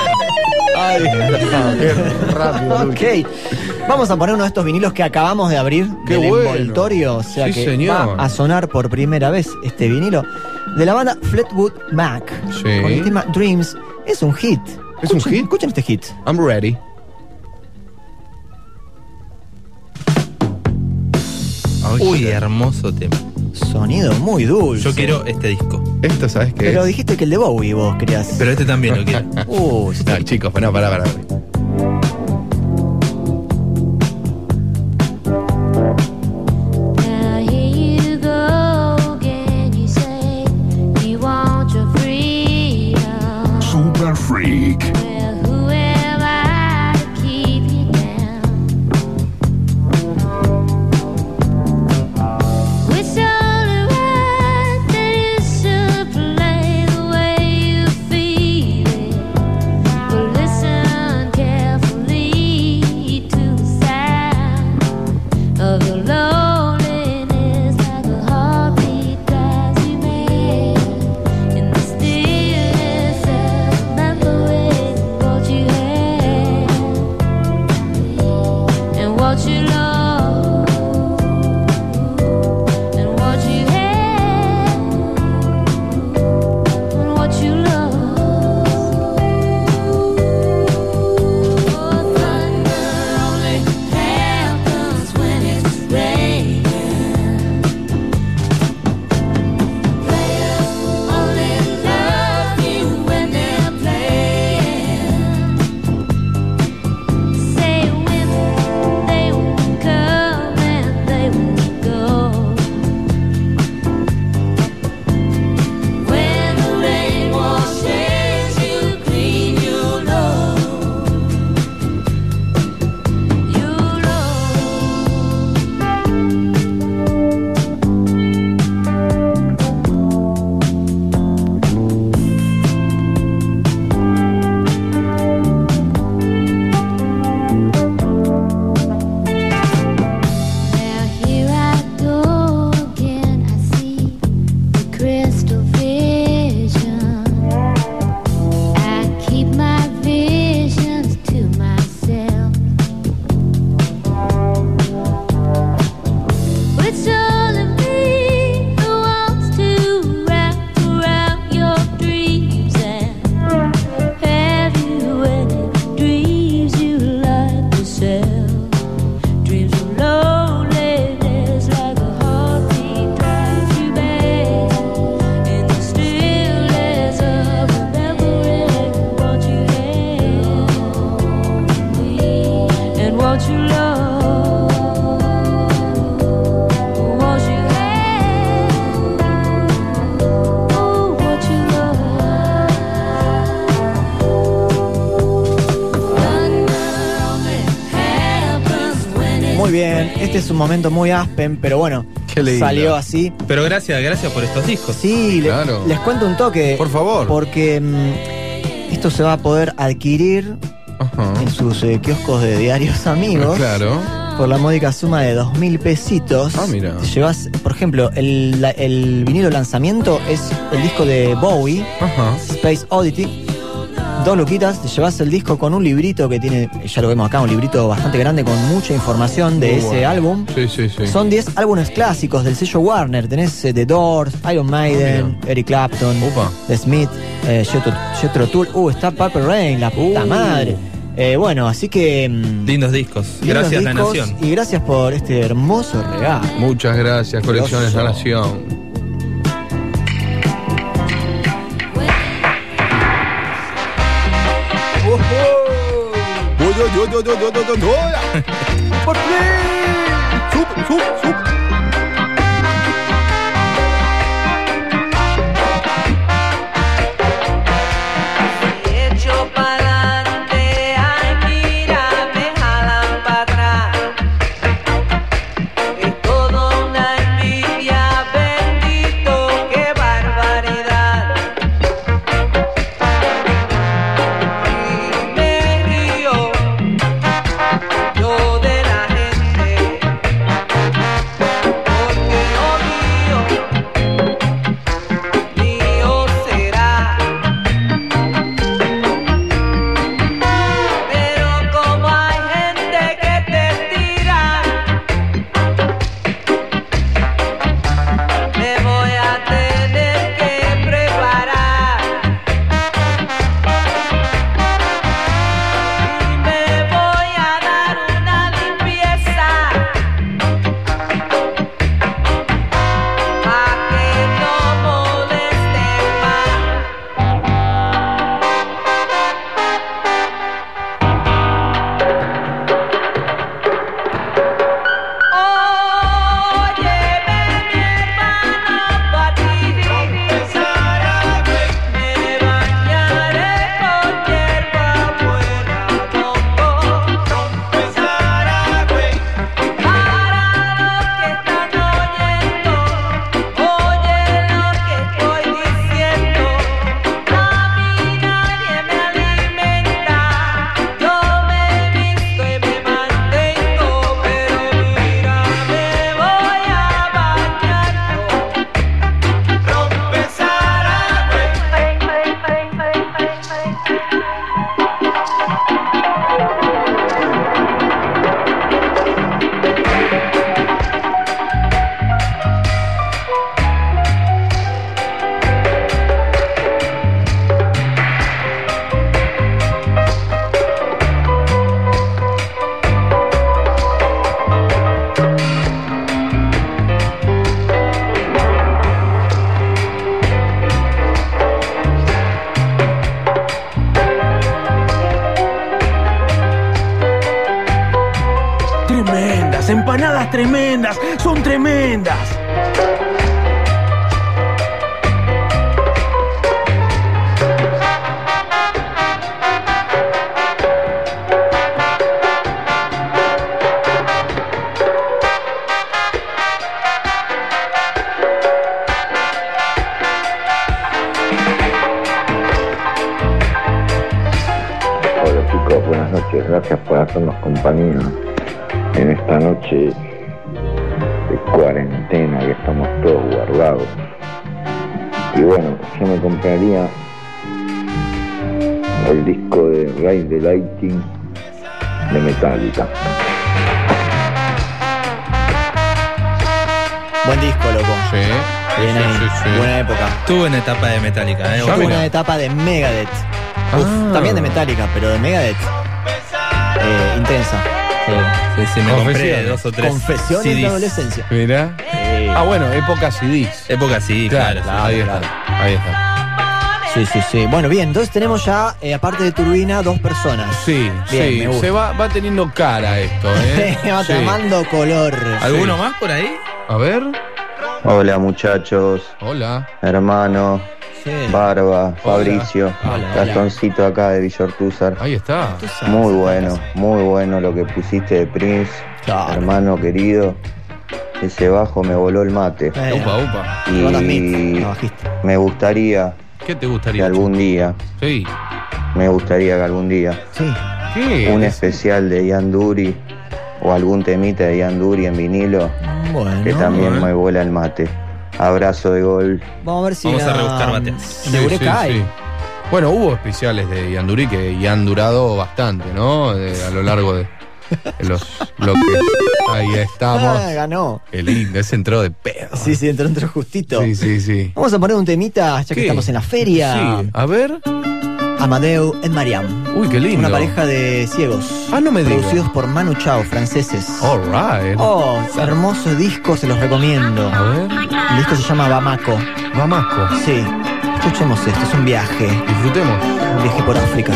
[SPEAKER 3] Está. Qué rápido.
[SPEAKER 2] Ok. Vamos a poner uno de estos vinilos que acabamos de abrir
[SPEAKER 3] Qué
[SPEAKER 2] del
[SPEAKER 3] bueno.
[SPEAKER 2] envoltorio. O sea
[SPEAKER 3] Sí,
[SPEAKER 2] que
[SPEAKER 3] señor.
[SPEAKER 2] va a sonar por primera vez este vinilo de la banda Fleetwood Mac.
[SPEAKER 3] Sí.
[SPEAKER 2] Con el tema Dreams. Es un hit.
[SPEAKER 3] ¿Es un hit?
[SPEAKER 2] Escuchen este hit.
[SPEAKER 3] I'm ready.
[SPEAKER 4] Uy, hermoso tema.
[SPEAKER 2] Sonido muy dulce.
[SPEAKER 4] Yo quiero este disco.
[SPEAKER 3] Esto, ¿sabes qué
[SPEAKER 2] Pero
[SPEAKER 3] es?
[SPEAKER 2] dijiste que el de Bowie vos querías.
[SPEAKER 4] Pero este también lo quiero. <laughs>
[SPEAKER 2] Uy,
[SPEAKER 3] No, chicos, no, pará, pará.
[SPEAKER 2] Este es un momento muy aspen, pero bueno,
[SPEAKER 3] Qué lindo.
[SPEAKER 2] salió así.
[SPEAKER 4] Pero gracias, gracias por estos discos.
[SPEAKER 2] Sí,
[SPEAKER 3] Claro.
[SPEAKER 2] les cuento un toque.
[SPEAKER 3] Por favor.
[SPEAKER 2] Porque mm, esto se va a poder adquirir
[SPEAKER 3] Ajá.
[SPEAKER 2] en sus eh, kioscos de diarios amigos.
[SPEAKER 3] Claro.
[SPEAKER 2] Por la módica suma de dos mil pesitos.
[SPEAKER 3] Ah, mira.
[SPEAKER 2] Te llevas, por ejemplo, el, la- el vinilo lanzamiento es el disco de Bowie,
[SPEAKER 3] Ajá.
[SPEAKER 2] Space Oddity. Dos luquitas, te llevas el disco con un librito que tiene, ya lo vemos acá, un librito bastante grande con mucha información de
[SPEAKER 3] Muy
[SPEAKER 2] ese
[SPEAKER 3] bueno.
[SPEAKER 2] álbum.
[SPEAKER 3] Sí, sí, sí.
[SPEAKER 2] Son 10 álbumes clásicos del sello Warner. Tenés eh, The Doors, Iron Maiden, Eric Clapton,
[SPEAKER 3] Upa.
[SPEAKER 2] The Smith, eh, Jethro, Tull. Uh, está Purple Rain, la puta
[SPEAKER 3] Uh.
[SPEAKER 2] madre. Eh, bueno, así que. mm,
[SPEAKER 4] Lindos discos.
[SPEAKER 2] lindos
[SPEAKER 4] Gracias, La
[SPEAKER 2] discos
[SPEAKER 4] Nación.
[SPEAKER 2] Y gracias por este hermoso regalo.
[SPEAKER 3] Muchas gracias, Colecciones La
[SPEAKER 2] Grosso.
[SPEAKER 3] Nación.
[SPEAKER 20] Echo
[SPEAKER 21] empanadas tremendas, son tremendas.
[SPEAKER 22] Hola chicos, buenas noches. Gracias por hacernos compañía en esta noche de cuarentena que estamos todos guardados. Y bueno, yo me compraría el disco de Ray the Lighting de Metallica.
[SPEAKER 2] Buen disco, loco.
[SPEAKER 3] Sí.
[SPEAKER 2] Bien
[SPEAKER 3] sí,
[SPEAKER 2] ahí.
[SPEAKER 3] sí, sí.
[SPEAKER 2] Buena época.
[SPEAKER 4] Tuve una etapa de Metallica, ¿eh?
[SPEAKER 2] Yo tuve una etapa de Megadeth. Uf,
[SPEAKER 3] Ah.
[SPEAKER 2] También de Metallica, pero de Megadeth. Eh, intensa.
[SPEAKER 4] Sí, sí, me compré
[SPEAKER 3] Confesiones.
[SPEAKER 4] dos o tres
[SPEAKER 2] Confesiones de adolescencia.
[SPEAKER 3] Mira. Ah, bueno, época CDs.
[SPEAKER 4] Época sí, claro.
[SPEAKER 3] Claro,
[SPEAKER 4] sí.
[SPEAKER 3] ahí está. Ahí está.
[SPEAKER 2] Sí, sí, sí. Bueno, bien, entonces tenemos ya, eh, aparte de Turbina, dos personas.
[SPEAKER 3] Sí,
[SPEAKER 2] Bien,
[SPEAKER 3] sí.
[SPEAKER 2] me gusta.
[SPEAKER 3] Se va, va teniendo cara esto, ¿eh? <laughs>
[SPEAKER 2] va
[SPEAKER 3] Sí.
[SPEAKER 2] tomando color.
[SPEAKER 4] ¿Alguno más por ahí?
[SPEAKER 3] A ver.
[SPEAKER 22] Hola muchachos.
[SPEAKER 3] Hola.
[SPEAKER 22] Hermano. Barba, Fabricio,
[SPEAKER 3] Hola.
[SPEAKER 22] Gastoncito acá de Villortúzar.
[SPEAKER 3] Ahí está.
[SPEAKER 22] Muy bueno, muy bueno lo que pusiste de Prince, hermano querido. Ese bajo me voló el mate.
[SPEAKER 3] Upa, upa.
[SPEAKER 22] Y me gustaría
[SPEAKER 3] ¿Qué te gustaría?
[SPEAKER 22] que algún día,
[SPEAKER 3] Sí.
[SPEAKER 22] me gustaría que algún día,
[SPEAKER 3] ¿Qué?
[SPEAKER 22] un especial de Ian Duri o algún temita de Ian Duri en vinilo
[SPEAKER 2] Bueno.
[SPEAKER 22] que también
[SPEAKER 2] Bueno.
[SPEAKER 22] me vuela el mate. Abrazo de gol.
[SPEAKER 2] Vamos a ver si
[SPEAKER 3] Vamos a
[SPEAKER 2] la-
[SPEAKER 3] rebuscar
[SPEAKER 2] bateas. En Eureka hay.
[SPEAKER 3] Bueno, hubo especiales de Yanduri que y han durado bastante, ¿no? De- a lo largo de, de los bloques. Ahí estamos.
[SPEAKER 2] Ah, ganó.
[SPEAKER 3] Qué lindo, ese entró de pedo.
[SPEAKER 2] Sí, sí, entró, entró justito.
[SPEAKER 3] Sí, sí, sí.
[SPEAKER 2] Vamos a poner un temita, ya que
[SPEAKER 3] ¿Qué?
[SPEAKER 2] estamos en la feria.
[SPEAKER 3] Sí, a ver.
[SPEAKER 2] Amadeu en Mariam.
[SPEAKER 3] Uy, qué lindo.
[SPEAKER 2] Una pareja de ciegos.
[SPEAKER 3] Ah, no me digas.
[SPEAKER 2] Producidos por Manu Chao, franceses.
[SPEAKER 3] All right.
[SPEAKER 2] Oh, hermoso disco, se los recomiendo.
[SPEAKER 3] A ver.
[SPEAKER 2] El disco se llama Bamako.
[SPEAKER 3] Bamako.
[SPEAKER 2] Sí. Escuchemos esto, es un viaje.
[SPEAKER 3] Disfrutemos.
[SPEAKER 2] Un viaje por África.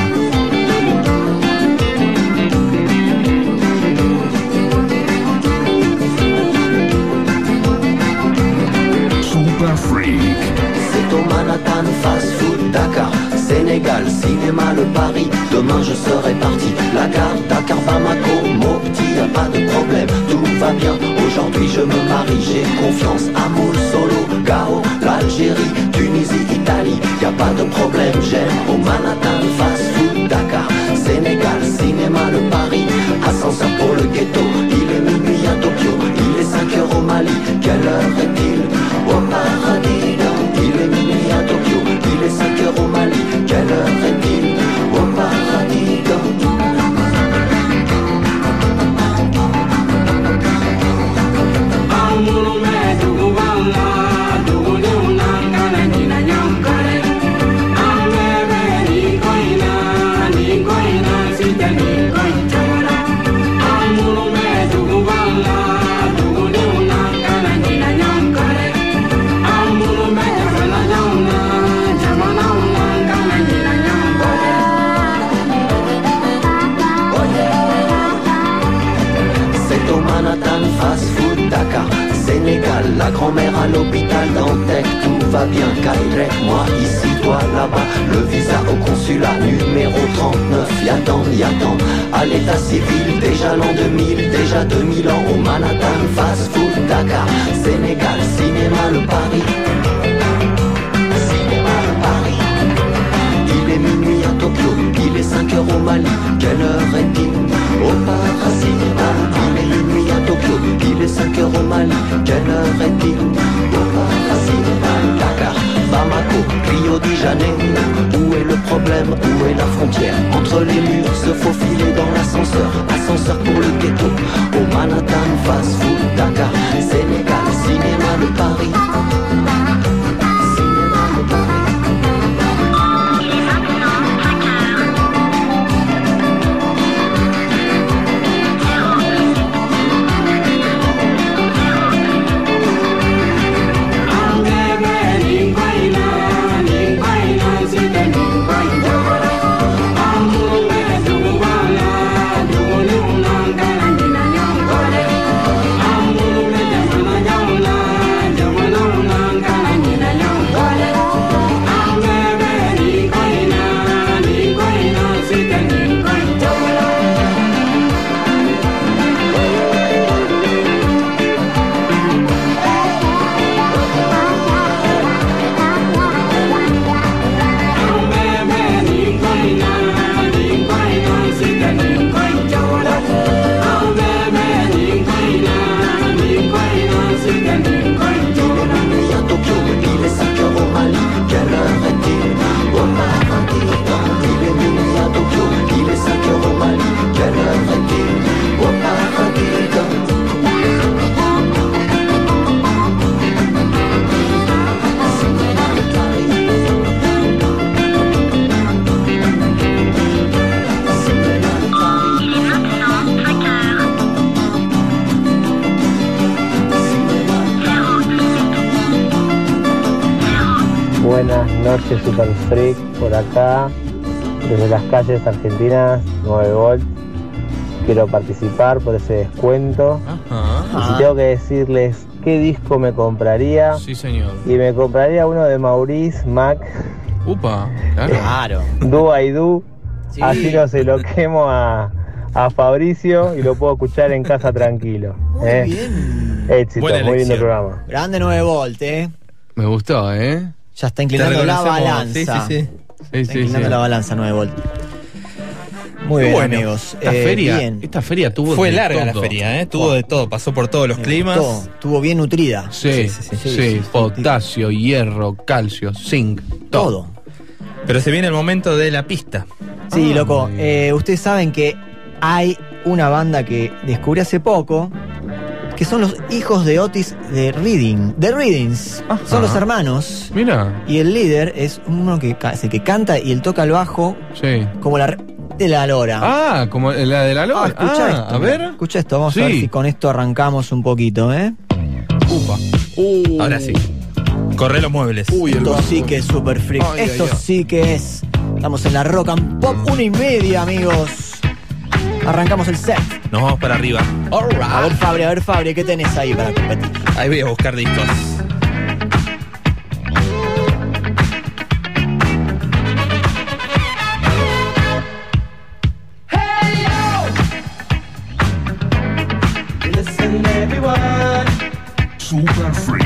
[SPEAKER 1] Super Freak.
[SPEAKER 23] C'est au Manhattan Fast Food Dakar Sénégal, cinéma, le Paris. Demain je serai parti. La gare, Dakar, Bamako. Mon petit, y a pas de problème. Tout va bien, aujourd'hui je me marie. J'ai confiance, Amoul, Solo, Gao L'Algérie, Tunisie, Italie. Y a pas de problème, j'aime Au Manhattan Fast Food Dakar. Sénégal, cinéma, le Paris. Ascenseur pour le ghetto. Il est minuit à Tokyo. Il est 5 heures au Mali. Quelle heure est-il? Au paradis Est 5 heures au Mali. Quelle heure est-il la grand-mère à l'hôpital Dantec Tout va bien, Kairek, moi ici, toi là-bas. Le visa au consulat numéro 39 Y'attend, y'attend, à l'état civil Déjà l'an 2000, déjà 2000 ans Au Manhattan. Fast Food Dakar Sénégal, cinéma, le Paris. Cinéma, le Paris. Il est minuit à Tokyo, il est 5 heures au Mali. Quelle heure est-il? Au paradis il est 5 heures au Mali Quelle heure est-il? Au paradis Dakar, Bamako, Rio de Janeiro. Où est le problème? Où est la frontière? Entre les murs, se faufiler dans l'ascenseur. Ascenseur pour le ghetto. Au Manhattan, fast food, Dakar Sénégal, cinéma, le Paris
[SPEAKER 24] noches, Super Freak, por acá, desde las calles argentinas, 9 volt. Quiero participar por ese descuento. Y si tengo que decirles qué disco me compraría.
[SPEAKER 3] Sí, señor.
[SPEAKER 24] Y me compraría uno de Maurice Mac,
[SPEAKER 3] Upa, claro.
[SPEAKER 2] Claro.
[SPEAKER 24] Do I Do.
[SPEAKER 2] Sí.
[SPEAKER 24] Así no se lo quemo a, a Fabricio y lo puedo escuchar en casa tranquilo.
[SPEAKER 2] Muy
[SPEAKER 24] ¿eh?
[SPEAKER 2] bien.
[SPEAKER 24] Éxito,
[SPEAKER 3] Buena
[SPEAKER 24] muy lindo programa.
[SPEAKER 2] Grande 9 volt, ¿eh?
[SPEAKER 3] Me gustó, ¿eh?
[SPEAKER 2] Ya está inclinando la balanza.
[SPEAKER 4] Sí, sí, sí.
[SPEAKER 3] Sí,
[SPEAKER 2] Está
[SPEAKER 3] sí,
[SPEAKER 2] inclinando
[SPEAKER 3] sí.
[SPEAKER 2] la balanza 9 volt. Muy bien,
[SPEAKER 3] bueno.
[SPEAKER 2] amigos.
[SPEAKER 3] Esta
[SPEAKER 2] Eh,
[SPEAKER 3] feria,
[SPEAKER 2] bien.
[SPEAKER 3] esta feria tuvo
[SPEAKER 4] Fue
[SPEAKER 3] de
[SPEAKER 4] larga
[SPEAKER 3] todo.
[SPEAKER 4] la feria, ¿eh? Tuvo de todo, pasó por todos los climas.
[SPEAKER 2] Todo, Estuvo bien nutrida.
[SPEAKER 3] Sí, sí, sí, Potasio, hierro, calcio, zinc, todo.
[SPEAKER 2] Todo.
[SPEAKER 4] Pero se viene el momento de la pista.
[SPEAKER 2] Sí, loco. eh, ustedes saben que hay una banda que descubrí hace poco, que son los hijos de Otis de Reading. De Readings. Son los hermanos.
[SPEAKER 3] Mira.
[SPEAKER 2] Y el líder es uno que, es el que canta y él toca el bajo
[SPEAKER 3] Sí.
[SPEAKER 2] como la re- de la lora.
[SPEAKER 3] Ah, como la de la
[SPEAKER 2] Ah,
[SPEAKER 3] lora.
[SPEAKER 2] escucha
[SPEAKER 3] Ah,
[SPEAKER 2] esto.
[SPEAKER 3] a ver.
[SPEAKER 2] Escucha esto, vamos a ver si con esto arrancamos un poquito, ¿eh?
[SPEAKER 3] Upa. Uh.
[SPEAKER 4] Ahora sí. Corre los muebles.
[SPEAKER 3] Uy, el
[SPEAKER 2] Esto
[SPEAKER 3] bajo.
[SPEAKER 2] sí que es super freak.
[SPEAKER 3] Ay, ay,
[SPEAKER 2] Esto
[SPEAKER 3] ay.
[SPEAKER 2] sí que es. Estamos en la Rock and Pop una y media, amigos. Arrancamos el set.
[SPEAKER 4] Nos vamos para arriba.
[SPEAKER 2] A ver, Fabri, a ver, Fabri, ¿qué tenés ahí para competir?
[SPEAKER 4] Ahí voy a buscar discos.
[SPEAKER 25] Listen, everyone,
[SPEAKER 5] Super Freak.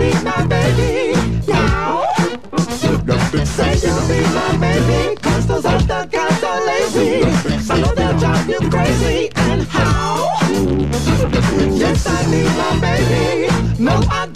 [SPEAKER 25] be
[SPEAKER 5] my baby. Say you'll be my those other guys are lazy. I know you crazy, and how? Yes, I need my baby. No, I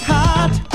[SPEAKER 26] hard.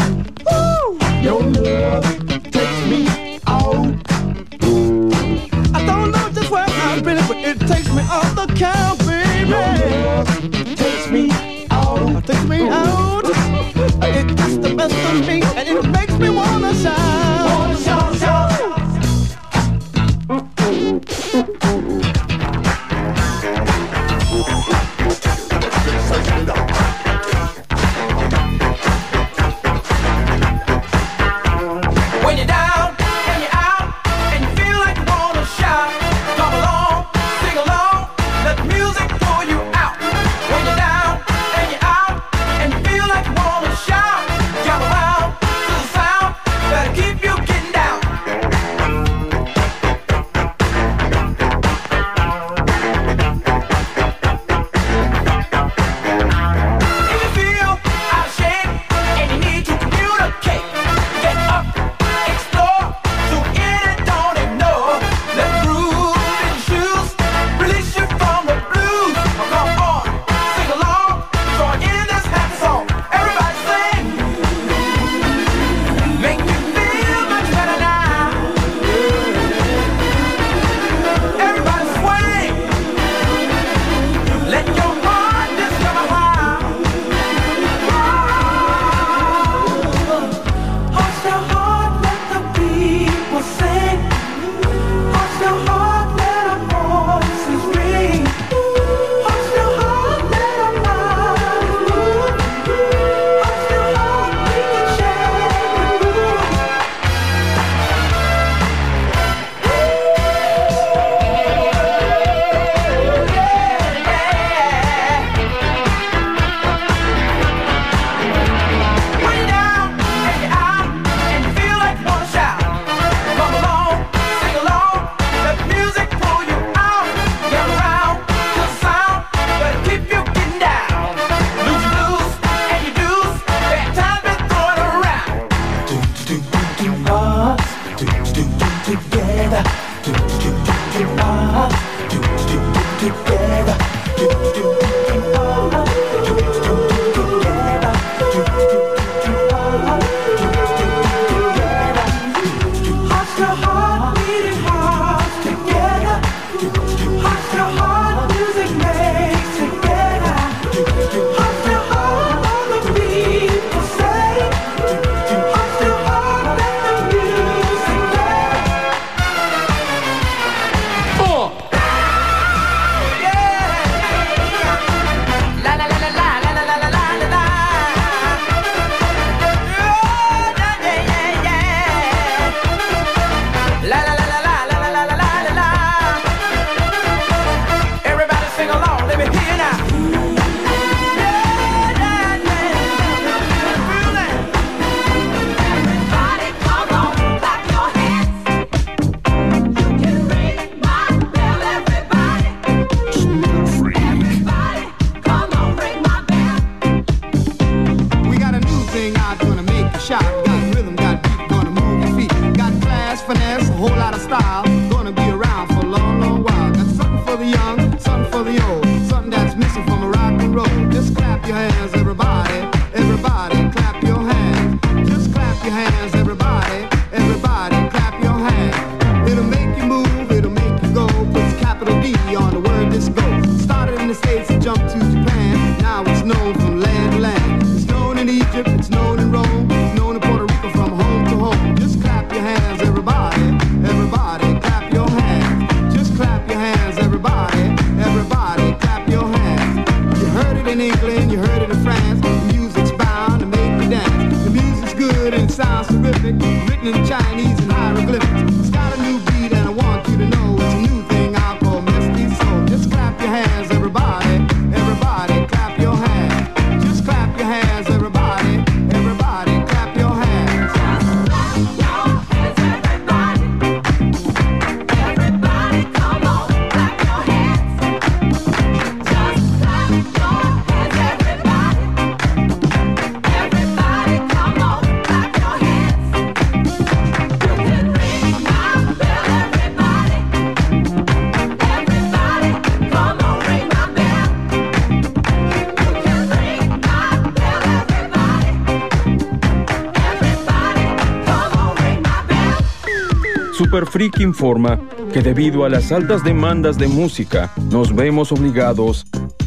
[SPEAKER 11] Super Freak informa que debido a las altas demandas de música, nos vemos obligados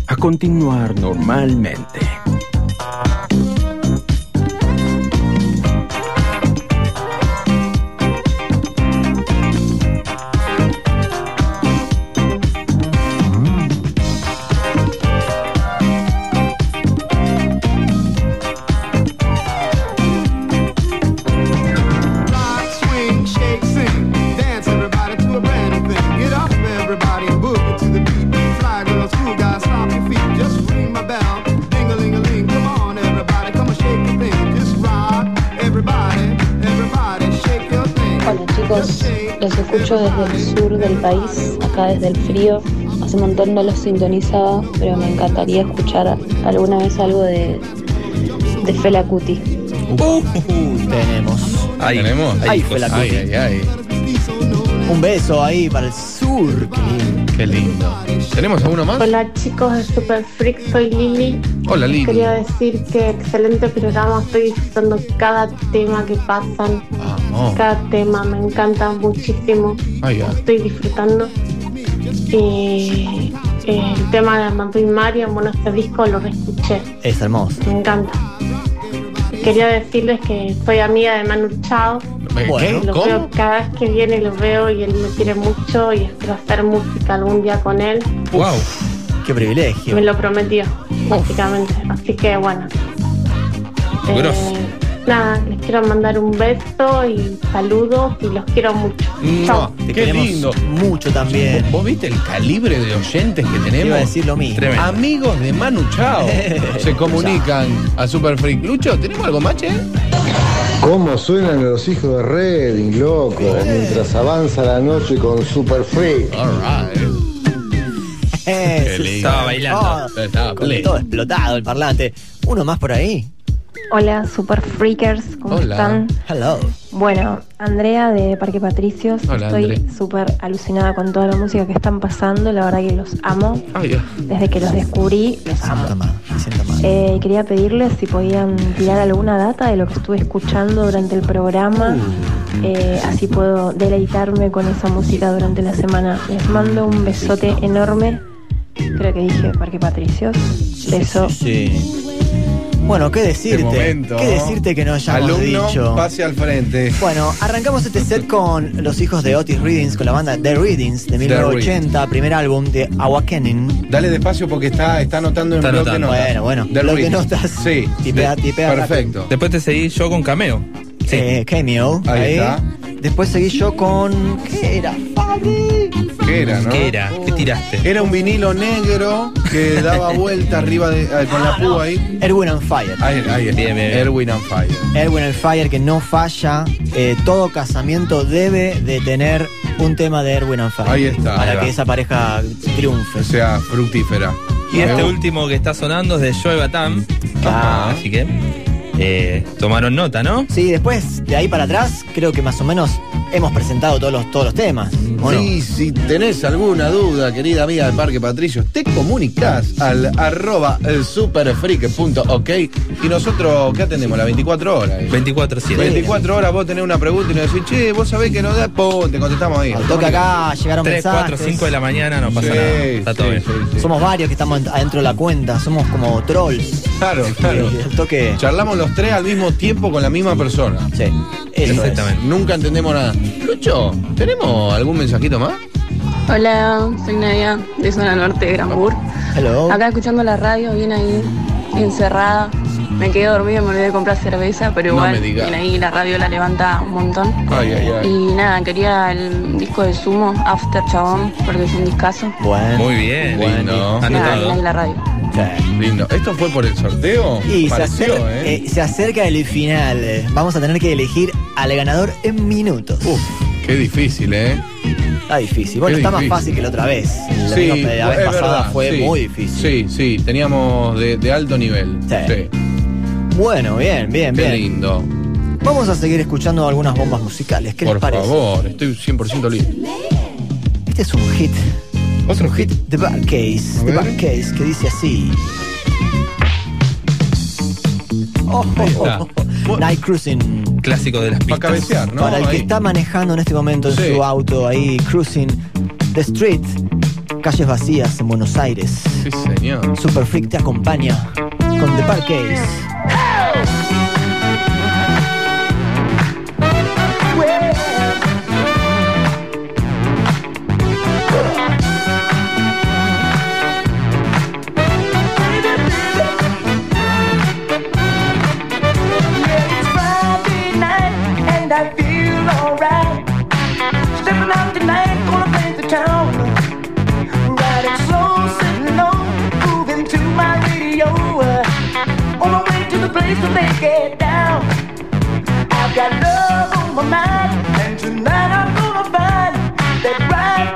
[SPEAKER 11] a continuar normalmente.
[SPEAKER 27] Escucho desde el sur del país, acá desde el frío. Hace un montón no los sintonizaba, pero me encantaría escuchar alguna vez algo de, de Fela Kuti.
[SPEAKER 2] tenemos.
[SPEAKER 4] Ahí,
[SPEAKER 3] ¿Tenemos?
[SPEAKER 2] Ahí fue la
[SPEAKER 3] Ay, ay, ay.
[SPEAKER 2] Un beso ahí para el sur. Qué lindo.
[SPEAKER 3] Qué lindo. ¿Tenemos alguno más?
[SPEAKER 28] Hola chicos de Super Freak, soy Lili.
[SPEAKER 3] Hola, Lili.
[SPEAKER 28] Quería decir que excelente programa, estoy disfrutando cada tema que pasan.
[SPEAKER 3] Vamos.
[SPEAKER 28] Cada tema me encanta muchísimo.
[SPEAKER 3] Ya.
[SPEAKER 28] Estoy disfrutando. Y eh, el tema de Armando y Mario, bueno, este disco lo reescuché.
[SPEAKER 2] Es hermoso.
[SPEAKER 28] Me encanta. Quería decirles que soy amiga de Manu Chao.
[SPEAKER 3] ¿Qué?
[SPEAKER 28] Lo
[SPEAKER 3] ¿Cómo?
[SPEAKER 28] veo cada vez que viene, lo veo y él me quiere mucho y espero hacer música algún día con él.
[SPEAKER 2] Wow. Qué privilegio.
[SPEAKER 28] Me lo prometió, básicamente. Así que bueno. Eh, nada, quiero mandar un beso y saludos y los quiero mucho. Chao.
[SPEAKER 2] Te
[SPEAKER 3] Qué
[SPEAKER 2] queremos
[SPEAKER 3] lindo.
[SPEAKER 2] mucho también.
[SPEAKER 3] ¿Vos viste el calibre de oyentes que tenemos?
[SPEAKER 2] Iba a decir lo mismo.
[SPEAKER 3] Tremendo. Amigos de Manu Chao. <laughs> Se comunican a Super Freak. Lucho, ¿tenemos algo más, che?
[SPEAKER 29] ¿Cómo suenan los hijos de Redding, loco? Mientras avanza la noche con Super Free.
[SPEAKER 2] Eh, sí,
[SPEAKER 4] Estaba bailando.
[SPEAKER 2] Oh,
[SPEAKER 3] Estaba
[SPEAKER 2] con
[SPEAKER 3] pleno.
[SPEAKER 2] todo explotado el parlante. Uno más por ahí.
[SPEAKER 27] Hola Super Freakers, ¿cómo
[SPEAKER 2] Hola.
[SPEAKER 27] están?
[SPEAKER 2] Hello.
[SPEAKER 27] Bueno, Andrea de Parque Patricios,
[SPEAKER 3] Hola,
[SPEAKER 27] estoy súper alucinada con toda la música que están pasando, la verdad que los amo.
[SPEAKER 3] Ay, ya.
[SPEAKER 27] Desde que los descubrí, los amo.
[SPEAKER 2] Siento mal, me siento mal.
[SPEAKER 27] Eh, quería pedirles si podían tirar alguna data de lo que estuve escuchando durante el programa.
[SPEAKER 2] Uh.
[SPEAKER 27] Eh, así puedo deleitarme con esa música durante la semana. Les mando un besote enorme. Creo que dije Parque Patricios. Beso.
[SPEAKER 2] Sí. Bueno, ¿qué decirte?
[SPEAKER 3] Este momento.
[SPEAKER 2] ¿Qué decirte que no hayamos
[SPEAKER 3] Alumno,
[SPEAKER 2] dicho?
[SPEAKER 3] pase al frente.
[SPEAKER 2] Bueno, arrancamos este set con los hijos de Otis Readings, con la banda The Readings de 1980, primer álbum de Awakening.
[SPEAKER 3] Dale despacio porque está, está anotando en
[SPEAKER 4] Está
[SPEAKER 3] bloque
[SPEAKER 4] anotando.
[SPEAKER 3] notas.
[SPEAKER 2] Bueno, bueno,
[SPEAKER 3] The
[SPEAKER 2] bloque
[SPEAKER 3] Reading.
[SPEAKER 2] notas.
[SPEAKER 3] Sí.
[SPEAKER 2] Tipea, tipea.
[SPEAKER 3] Perfecto.
[SPEAKER 4] Después te seguí yo con cameo. Sí.
[SPEAKER 2] Eh, Cameo.
[SPEAKER 3] Ahí está.
[SPEAKER 2] Después seguí yo con. ¿Qué era? Fabi.
[SPEAKER 3] ¿Qué era, no?
[SPEAKER 4] ¿Qué era? ¿Qué tiraste?
[SPEAKER 3] Era un vinilo negro que daba vuelta <laughs> arriba de, con la púa ahí.
[SPEAKER 2] Erwin and Fire.
[SPEAKER 3] Ahí, ahí está.
[SPEAKER 4] Bien, bien, bien.
[SPEAKER 3] Erwin and Fire.
[SPEAKER 2] Erwin and Fire que no falla. Eh, todo casamiento debe de tener un tema de Erwin and Fire.
[SPEAKER 3] Ahí está.
[SPEAKER 2] Para
[SPEAKER 3] Ahí
[SPEAKER 2] que esa pareja triunfe.
[SPEAKER 3] O sea, fructífera.
[SPEAKER 4] Y este último que está sonando es de Joe Batam.
[SPEAKER 2] Ah.
[SPEAKER 4] Así que. Eh, tomaron nota, ¿no?
[SPEAKER 2] Sí, después de ahí para atrás, creo que más o menos hemos presentado todos los, todos los temas.
[SPEAKER 3] Y si tenés alguna duda, querida amiga del Parque Patricios, te comunicás al arroba el superfreak.ok y nosotros, ¿qué atendemos? Las 24 horas.
[SPEAKER 4] 24-7.
[SPEAKER 3] 24 horas vos tenés una pregunta y nos decís, che, vos sabés que no da, pum, te contestamos ahí.
[SPEAKER 2] Al toque acá llegaron
[SPEAKER 4] 3, 4,
[SPEAKER 2] mensajes.
[SPEAKER 4] 5 de la mañana no pasa
[SPEAKER 3] Sí,
[SPEAKER 4] nada. Está todo
[SPEAKER 3] sí,
[SPEAKER 4] bien.
[SPEAKER 3] sí, sí.
[SPEAKER 2] Somos varios que estamos ent- adentro de la cuenta, somos como trolls.
[SPEAKER 3] Claro, claro.
[SPEAKER 2] Y al toque.
[SPEAKER 3] Charlamos los tres al mismo tiempo con la misma persona.
[SPEAKER 2] Sí, eso es.
[SPEAKER 3] Exactamente. Nunca entendemos nada. Lucho, ¿tenemos algún mensajito más?
[SPEAKER 30] Hola, soy Nadia de Zona Norte de Granbur.
[SPEAKER 2] Hello.
[SPEAKER 30] Acá escuchando la radio, bien ahí, encerrada. Me quedé dormida, me olvidé de comprar cerveza, pero igual, bien ahí la radio la levanta un montón.
[SPEAKER 3] Ay, ay, ay.
[SPEAKER 30] Y nada, quería el disco de Sumo, After Chabón, porque es un discazo.
[SPEAKER 2] Bueno.
[SPEAKER 4] Muy bien.
[SPEAKER 30] Nada, bien
[SPEAKER 4] Anotado.
[SPEAKER 30] ahí la radio.
[SPEAKER 3] Lindo. ¿Esto fue por el sorteo?
[SPEAKER 2] Y se
[SPEAKER 3] Pareció,
[SPEAKER 2] acerca,
[SPEAKER 3] ¿eh?
[SPEAKER 2] eh, se acerca el final. Vamos a tener que elegir al ganador en minutos.
[SPEAKER 3] Uf, qué difícil, ¿eh?
[SPEAKER 2] Está difícil. Bueno,
[SPEAKER 3] Qué
[SPEAKER 2] está
[SPEAKER 3] difícil.
[SPEAKER 2] más fácil que la otra vez. La,
[SPEAKER 3] Sí,
[SPEAKER 2] misma- la vez pasada
[SPEAKER 3] verdad,
[SPEAKER 2] fue
[SPEAKER 3] sí.
[SPEAKER 2] muy difícil.
[SPEAKER 3] Sí, sí, teníamos de, de alto nivel.
[SPEAKER 2] Sí. Bueno, bien, bien,
[SPEAKER 3] Qué
[SPEAKER 2] bien.
[SPEAKER 3] lindo.
[SPEAKER 2] Vamos a seguir escuchando algunas bombas musicales. ¿Qué
[SPEAKER 3] Por
[SPEAKER 2] les parece?
[SPEAKER 3] favor, estoy 100% listo.
[SPEAKER 2] Este es un hit.
[SPEAKER 3] ¿Vos un hit?
[SPEAKER 2] The Bad Case.
[SPEAKER 3] A
[SPEAKER 2] The
[SPEAKER 3] ver.
[SPEAKER 2] Bad Case, que dice así. Oh, oh, oh. Night Cruising.
[SPEAKER 4] Clásico de las
[SPEAKER 3] Para
[SPEAKER 4] pistas.
[SPEAKER 3] cabecear, ¿no?
[SPEAKER 2] Para el que está manejando en este momento en
[SPEAKER 3] Sí.
[SPEAKER 2] su auto ahí, cruising the street, calles vacías en Buenos Aires.
[SPEAKER 3] Sí, señor.
[SPEAKER 2] Super Freak te acompaña con The Bad Case.
[SPEAKER 5] Way to make down. I've got love on my mind, and tonight I'm gonna find that right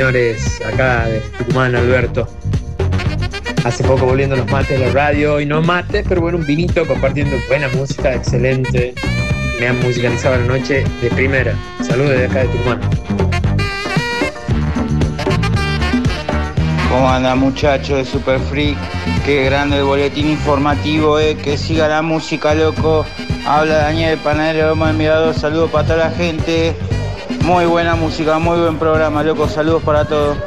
[SPEAKER 31] señores. Acá de Tucumán, Alberto. Hace poco volviendo los mates de la radio y no mates, pero bueno, un vinito compartiendo buena música, excelente. Me han musicalizado la noche de primera. Saludos desde acá de Tucumán.
[SPEAKER 11] ¿Cómo anda muchachos de Super Freak? Qué grande el boletín informativo, eh. Que siga la música, loco. Habla Daniel Panadero de Mirador. Saludos para toda la gente. Muy buena música, muy buen programa, loco. Saludos para todos.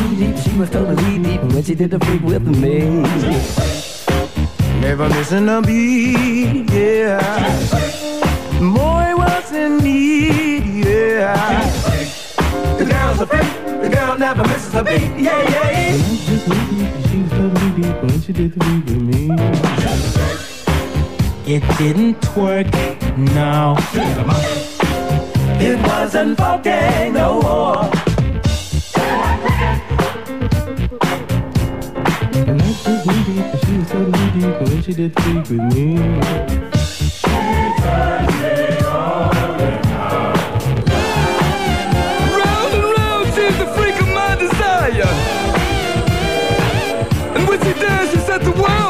[SPEAKER 32] Knee deep, she was totally deep when she did the freak with me. Never missing a beat, yeah. Boy, was in need, yeah. The girl's a freak, the girl never misses a beat, yeah, yeah. Just deep, she was totally deep when she did the freak with me. It didn't work, no. It wasn't funky no more. Deep, and she was totally deep when she did freak with me.
[SPEAKER 33] Round and round, the freak of my desire. And when she she set the world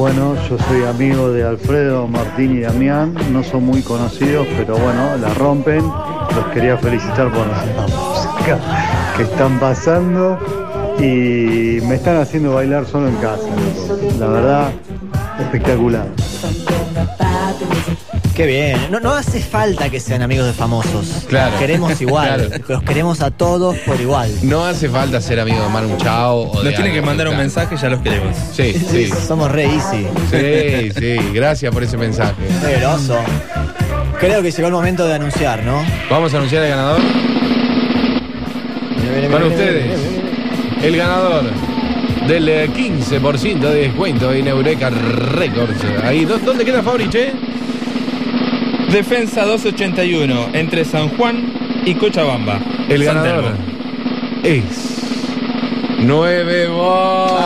[SPEAKER 34] bueno, yo soy amigo de Alfredo, Martín y Damián, no son muy conocidos, pero bueno, la rompen. Los quería felicitar por la <laughs> música que están pasando y me están haciendo bailar solo en casa, la verdad, espectacular.
[SPEAKER 2] Qué bien. No, no hace falta que sean amigos de famosos.
[SPEAKER 3] Claro.
[SPEAKER 2] Los queremos igual.
[SPEAKER 3] Claro.
[SPEAKER 2] Los queremos a todos por igual.
[SPEAKER 3] No hace falta ser amigo de Manu Chao. o
[SPEAKER 4] Nos tienen que mandar un mensaje, ya los queremos.
[SPEAKER 3] Sí, sí. <laughs>
[SPEAKER 2] Somos re easy.
[SPEAKER 3] Sí, sí, gracias por ese mensaje.
[SPEAKER 2] Poderoso. Creo que llegó el momento de anunciar, ¿no?
[SPEAKER 3] Vamos a anunciar el ganador. Para ustedes, el ganador del eh, 15% de descuento en Eureka Records. Ahí, ¿dó- ¿dónde queda Fabri, che?
[SPEAKER 4] Defensa 281 entre San Juan y Cochabamba.
[SPEAKER 3] El
[SPEAKER 4] San
[SPEAKER 3] ganador es 9 ¡Vamos!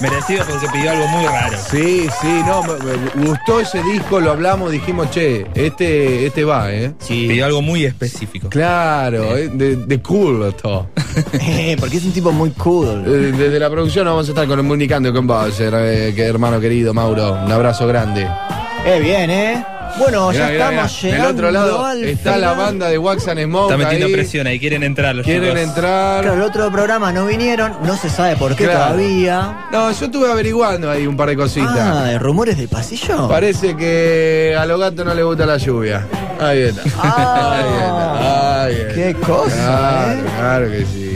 [SPEAKER 4] Merecido porque pidió algo muy raro.
[SPEAKER 3] Sí, sí, no, me, me gustó ese disco, lo hablamos, dijimos, che, este, este va, ¿eh?
[SPEAKER 4] Pidió algo muy específico.
[SPEAKER 3] Claro, eh, de, de cool todo.
[SPEAKER 2] Porque es un tipo muy cool.
[SPEAKER 3] Eh, Desde la producción vamos a estar comunicando con vos, eh, que hermano querido Mauro. Un abrazo grande.
[SPEAKER 2] Eh, bien, ¿eh? Bueno, ya
[SPEAKER 3] Mirá,
[SPEAKER 2] estamos
[SPEAKER 3] mirá.
[SPEAKER 2] llegando
[SPEAKER 3] Del otro lado
[SPEAKER 2] al
[SPEAKER 3] está la banda de Wax and Smoke.
[SPEAKER 4] Está metiendo
[SPEAKER 3] ahí.
[SPEAKER 4] presión ahí, quieren entrar los
[SPEAKER 3] Quieren
[SPEAKER 4] chicos.
[SPEAKER 3] entrar.
[SPEAKER 2] Claro, el otro programa no vinieron, no se sabe por qué
[SPEAKER 3] Claro.
[SPEAKER 2] todavía.
[SPEAKER 3] No, yo estuve averiguando ahí un par de cositas.
[SPEAKER 2] Ah, ¿de rumores del pasillo?
[SPEAKER 3] Parece que a los gatos no les gusta la lluvia. Ahí está. <laughs> Ahí está. Ahí está.
[SPEAKER 2] Ah, Qué cosa,
[SPEAKER 3] Claro,
[SPEAKER 2] ¿eh?
[SPEAKER 3] claro que sí.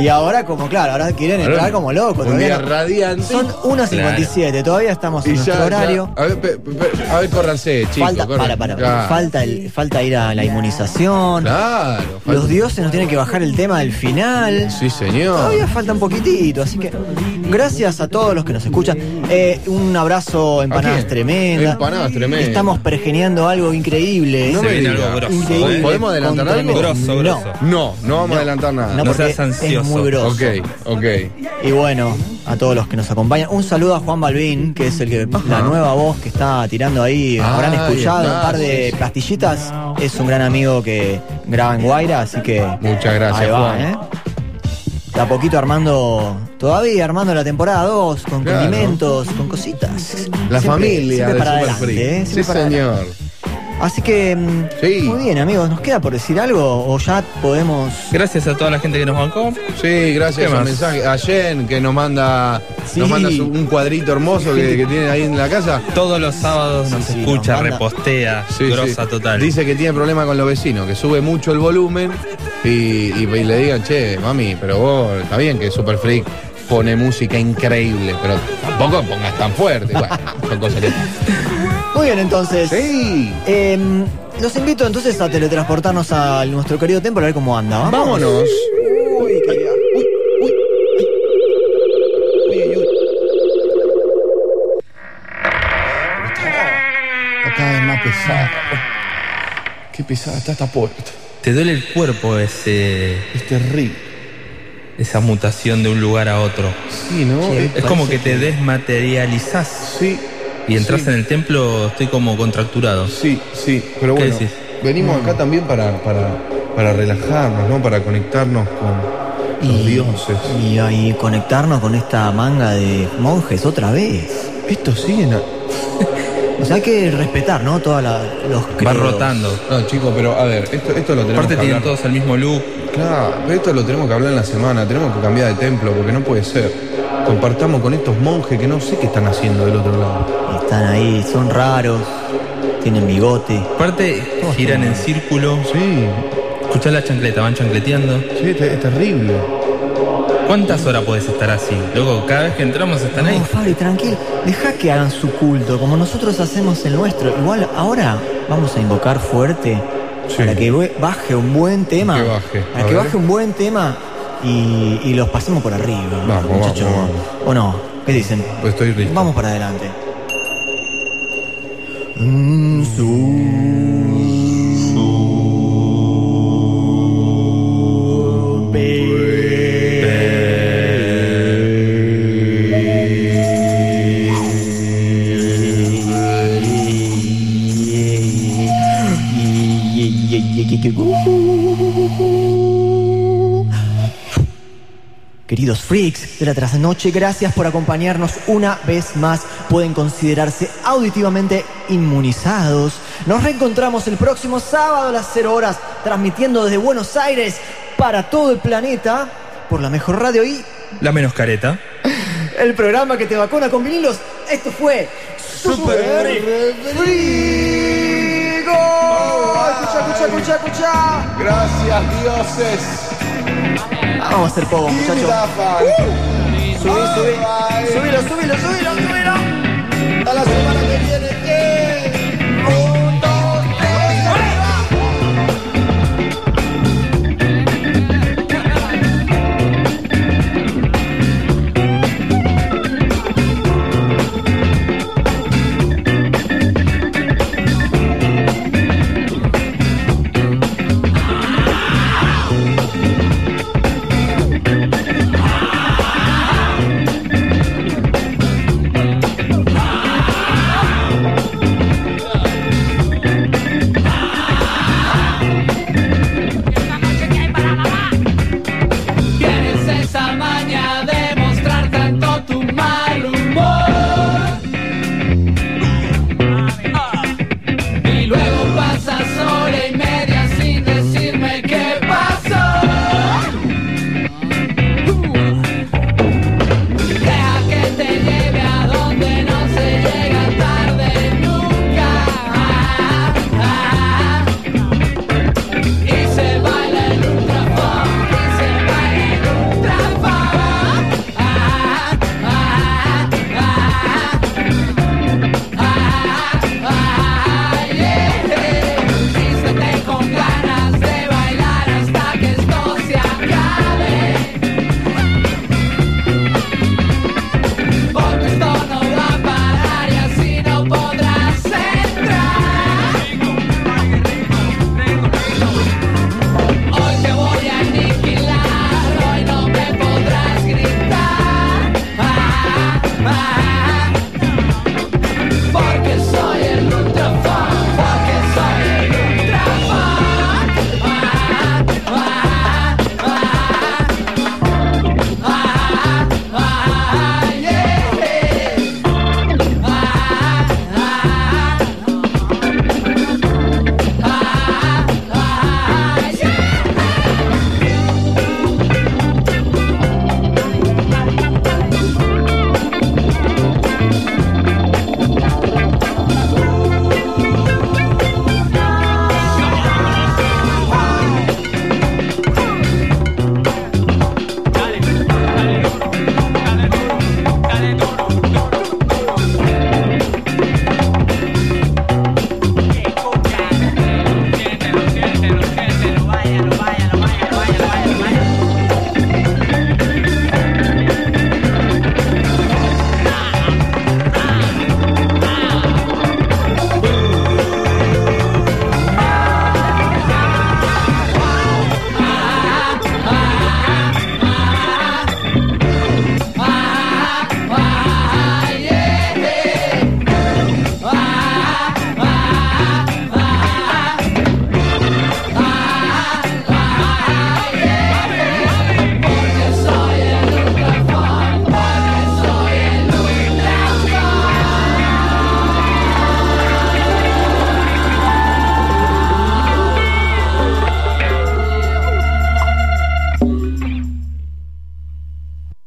[SPEAKER 2] Y ahora, como claro, ahora quieren
[SPEAKER 3] Ahora,
[SPEAKER 2] entrar como locos.
[SPEAKER 3] un
[SPEAKER 2] todavía
[SPEAKER 3] día
[SPEAKER 2] no-
[SPEAKER 3] radiante.
[SPEAKER 2] Son 1.57, todavía estamos en
[SPEAKER 3] Y ya,
[SPEAKER 2] nuestro
[SPEAKER 3] ya.
[SPEAKER 2] horario.
[SPEAKER 3] A ver, pe- pe- a ver, córranse, chicos.
[SPEAKER 2] Falta, para, para,
[SPEAKER 3] Claro.
[SPEAKER 2] falta, el, falta ir a la inmunización.
[SPEAKER 3] Claro. falta-
[SPEAKER 2] Los dioses nos tienen que bajar el tema del final.
[SPEAKER 3] Sí, señor.
[SPEAKER 2] Todavía falta un poquitito, así que gracias a todos los que nos escuchan. Eh, un abrazo, empanadas tremendas.
[SPEAKER 3] Empanadas tremendas.
[SPEAKER 2] Estamos pergeniando algo increíble.
[SPEAKER 3] No
[SPEAKER 4] Se
[SPEAKER 3] me
[SPEAKER 4] algo grosso,
[SPEAKER 2] Increíble.
[SPEAKER 4] ¿eh?
[SPEAKER 3] ¿Podemos adelantar algo?
[SPEAKER 2] tremendo.
[SPEAKER 4] Grosso,
[SPEAKER 2] No.
[SPEAKER 4] grosso.
[SPEAKER 3] No, no vamos a adelantar nada.
[SPEAKER 2] No,
[SPEAKER 4] No
[SPEAKER 2] porque
[SPEAKER 4] seas ansioso.
[SPEAKER 2] Es muy grosso.
[SPEAKER 3] Ok, ok.
[SPEAKER 2] Y bueno, a todos los que nos acompañan. Un saludo a Juan Balvin, que es el que la nueva voz que está tirando ahí. Habrán
[SPEAKER 3] Ahí
[SPEAKER 2] escuchado
[SPEAKER 3] está,
[SPEAKER 2] un par de
[SPEAKER 3] sí.
[SPEAKER 2] pastillitas. Es un gran amigo que graba en Guaira, así que.
[SPEAKER 3] Muchas gracias,
[SPEAKER 2] ahí va,
[SPEAKER 3] Juan.
[SPEAKER 2] ¿eh? De a poquito armando, todavía armando la temporada 2, con
[SPEAKER 3] Claro.
[SPEAKER 2] condimentos, con cositas.
[SPEAKER 3] La
[SPEAKER 2] Siempre-
[SPEAKER 3] familia
[SPEAKER 2] siempre
[SPEAKER 3] de
[SPEAKER 2] para
[SPEAKER 3] Super
[SPEAKER 2] adelante. ¿eh?
[SPEAKER 3] Sí, señor.
[SPEAKER 2] adelante. Así que, mm,
[SPEAKER 3] Sí.
[SPEAKER 2] muy bien, amigos, ¿nos queda por decir algo? ¿O ya podemos.?
[SPEAKER 4] Gracias a toda la gente que nos bancó.
[SPEAKER 3] Sí, gracias
[SPEAKER 4] ¿Qué
[SPEAKER 3] al
[SPEAKER 4] más?
[SPEAKER 3] mensaje. A Jen, que nos manda,
[SPEAKER 2] Sí.
[SPEAKER 3] nos manda su- un cuadrito hermoso que, que tiene ahí en la casa.
[SPEAKER 4] Todos los sábados nos
[SPEAKER 2] sí,
[SPEAKER 4] escucha,
[SPEAKER 2] nos manda-
[SPEAKER 4] repostea,
[SPEAKER 3] Sí,
[SPEAKER 4] grosa
[SPEAKER 3] sí.
[SPEAKER 4] total.
[SPEAKER 3] Dice que tiene problema con los vecinos, que sube mucho el volumen y, y- y le digan, che, mami, pero vos, está bien que Super Freak pone música increíble, pero tampoco pongas tan fuerte. Bueno, son cosas que... <laughs>
[SPEAKER 2] Muy bien, entonces.
[SPEAKER 3] Sí.
[SPEAKER 2] Em, los invito entonces a teletransportarnos a nuestro querido templo a ver cómo anda. ¿vamos?
[SPEAKER 3] Vámonos.
[SPEAKER 2] Uy, qué- uy, uy, uy, uy, uy.
[SPEAKER 3] Está cada vez más pesada. Qué pesada está esta puerta.
[SPEAKER 4] Te duele el cuerpo ese,
[SPEAKER 3] Es terrible.
[SPEAKER 4] esa mutación de un lugar a otro.
[SPEAKER 3] Sí, ¿no?
[SPEAKER 2] Sí,
[SPEAKER 4] Es como que te desmaterializás.
[SPEAKER 3] Sí.
[SPEAKER 4] Y entras
[SPEAKER 3] Sí.
[SPEAKER 4] en el templo, estoy como contracturado.
[SPEAKER 3] Sí, sí, pero
[SPEAKER 4] ¿Qué
[SPEAKER 3] bueno,
[SPEAKER 4] decís?
[SPEAKER 3] venimos acá también para, para, para relajarnos, ¿no? Para conectarnos con los dioses.
[SPEAKER 2] Y ahí conectarnos con esta manga de monjes otra vez.
[SPEAKER 3] Estos siguen a... <laughs>
[SPEAKER 2] O sea, hay que respetar, ¿no? Todos los
[SPEAKER 4] Va
[SPEAKER 2] credos.
[SPEAKER 4] rotando.
[SPEAKER 3] No, chicos, pero a ver, esto, esto lo tenemos
[SPEAKER 4] Aparte
[SPEAKER 3] que
[SPEAKER 4] tienen
[SPEAKER 3] hablar.
[SPEAKER 4] todos el mismo look.
[SPEAKER 3] Claro, pero esto lo tenemos que hablar en la semana, tenemos que cambiar de templo, porque no puede ser. Compartamos con estos monjes que no sé qué están haciendo del otro lado.
[SPEAKER 2] Están ahí, son raros, tienen bigote.
[SPEAKER 4] Aparte giran en círculo.
[SPEAKER 3] Sí,
[SPEAKER 4] Escuchá la chancleta, van chancleteando.
[SPEAKER 3] sí, es, es terrible.
[SPEAKER 4] ¿Cuántas horas podés estar así? Luego, cada vez que entramos están ahí.
[SPEAKER 2] No, Fabri, tranquilo. Deja que hagan su culto, como nosotros hacemos el nuestro. Igual ahora vamos a invocar fuerte
[SPEAKER 3] Sí.
[SPEAKER 2] para que baje un buen tema.
[SPEAKER 3] Que baje,
[SPEAKER 2] Para
[SPEAKER 3] a
[SPEAKER 2] que
[SPEAKER 3] ver.
[SPEAKER 2] baje un buen tema y, y los pasemos por arriba.
[SPEAKER 3] Vamos,
[SPEAKER 2] muchachos.
[SPEAKER 3] vamos,
[SPEAKER 2] ¿O no? ¿Qué dicen?
[SPEAKER 3] Pues estoy listo.
[SPEAKER 2] Vamos para adelante. Queridos freaks de la trasnoche, gracias por acompañarnos una vez más. Pueden considerarse auditivamente inmunizados. Nos reencontramos el próximo sábado a las 0 horas, transmitiendo desde Buenos Aires para todo el planeta por la mejor radio y
[SPEAKER 4] La menos careta.
[SPEAKER 2] el programa que te vacuna con vinilos. Esto fue Super Freak. ¡Oh! Escucha, escucha, escucha, escucha.
[SPEAKER 3] Gracias, dioses.
[SPEAKER 2] Vamos a hacer poco, muchachos.
[SPEAKER 3] Subí,
[SPEAKER 2] subí. Subilo, subilo, subilo, subilo.
[SPEAKER 3] A la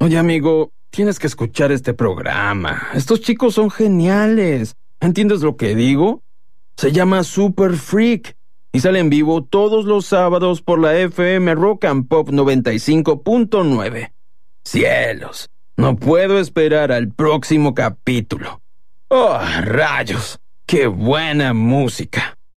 [SPEAKER 11] Oye, amigo, tienes que escuchar este programa. Estos chicos son geniales. ¿Entiendes lo que digo? Se llama Super Freak y sale en vivo todos los sábados por la FM Rock and Pop 95.9. Cielos, no puedo esperar al próximo capítulo. ¡Oh, rayos! ¡Qué buena música!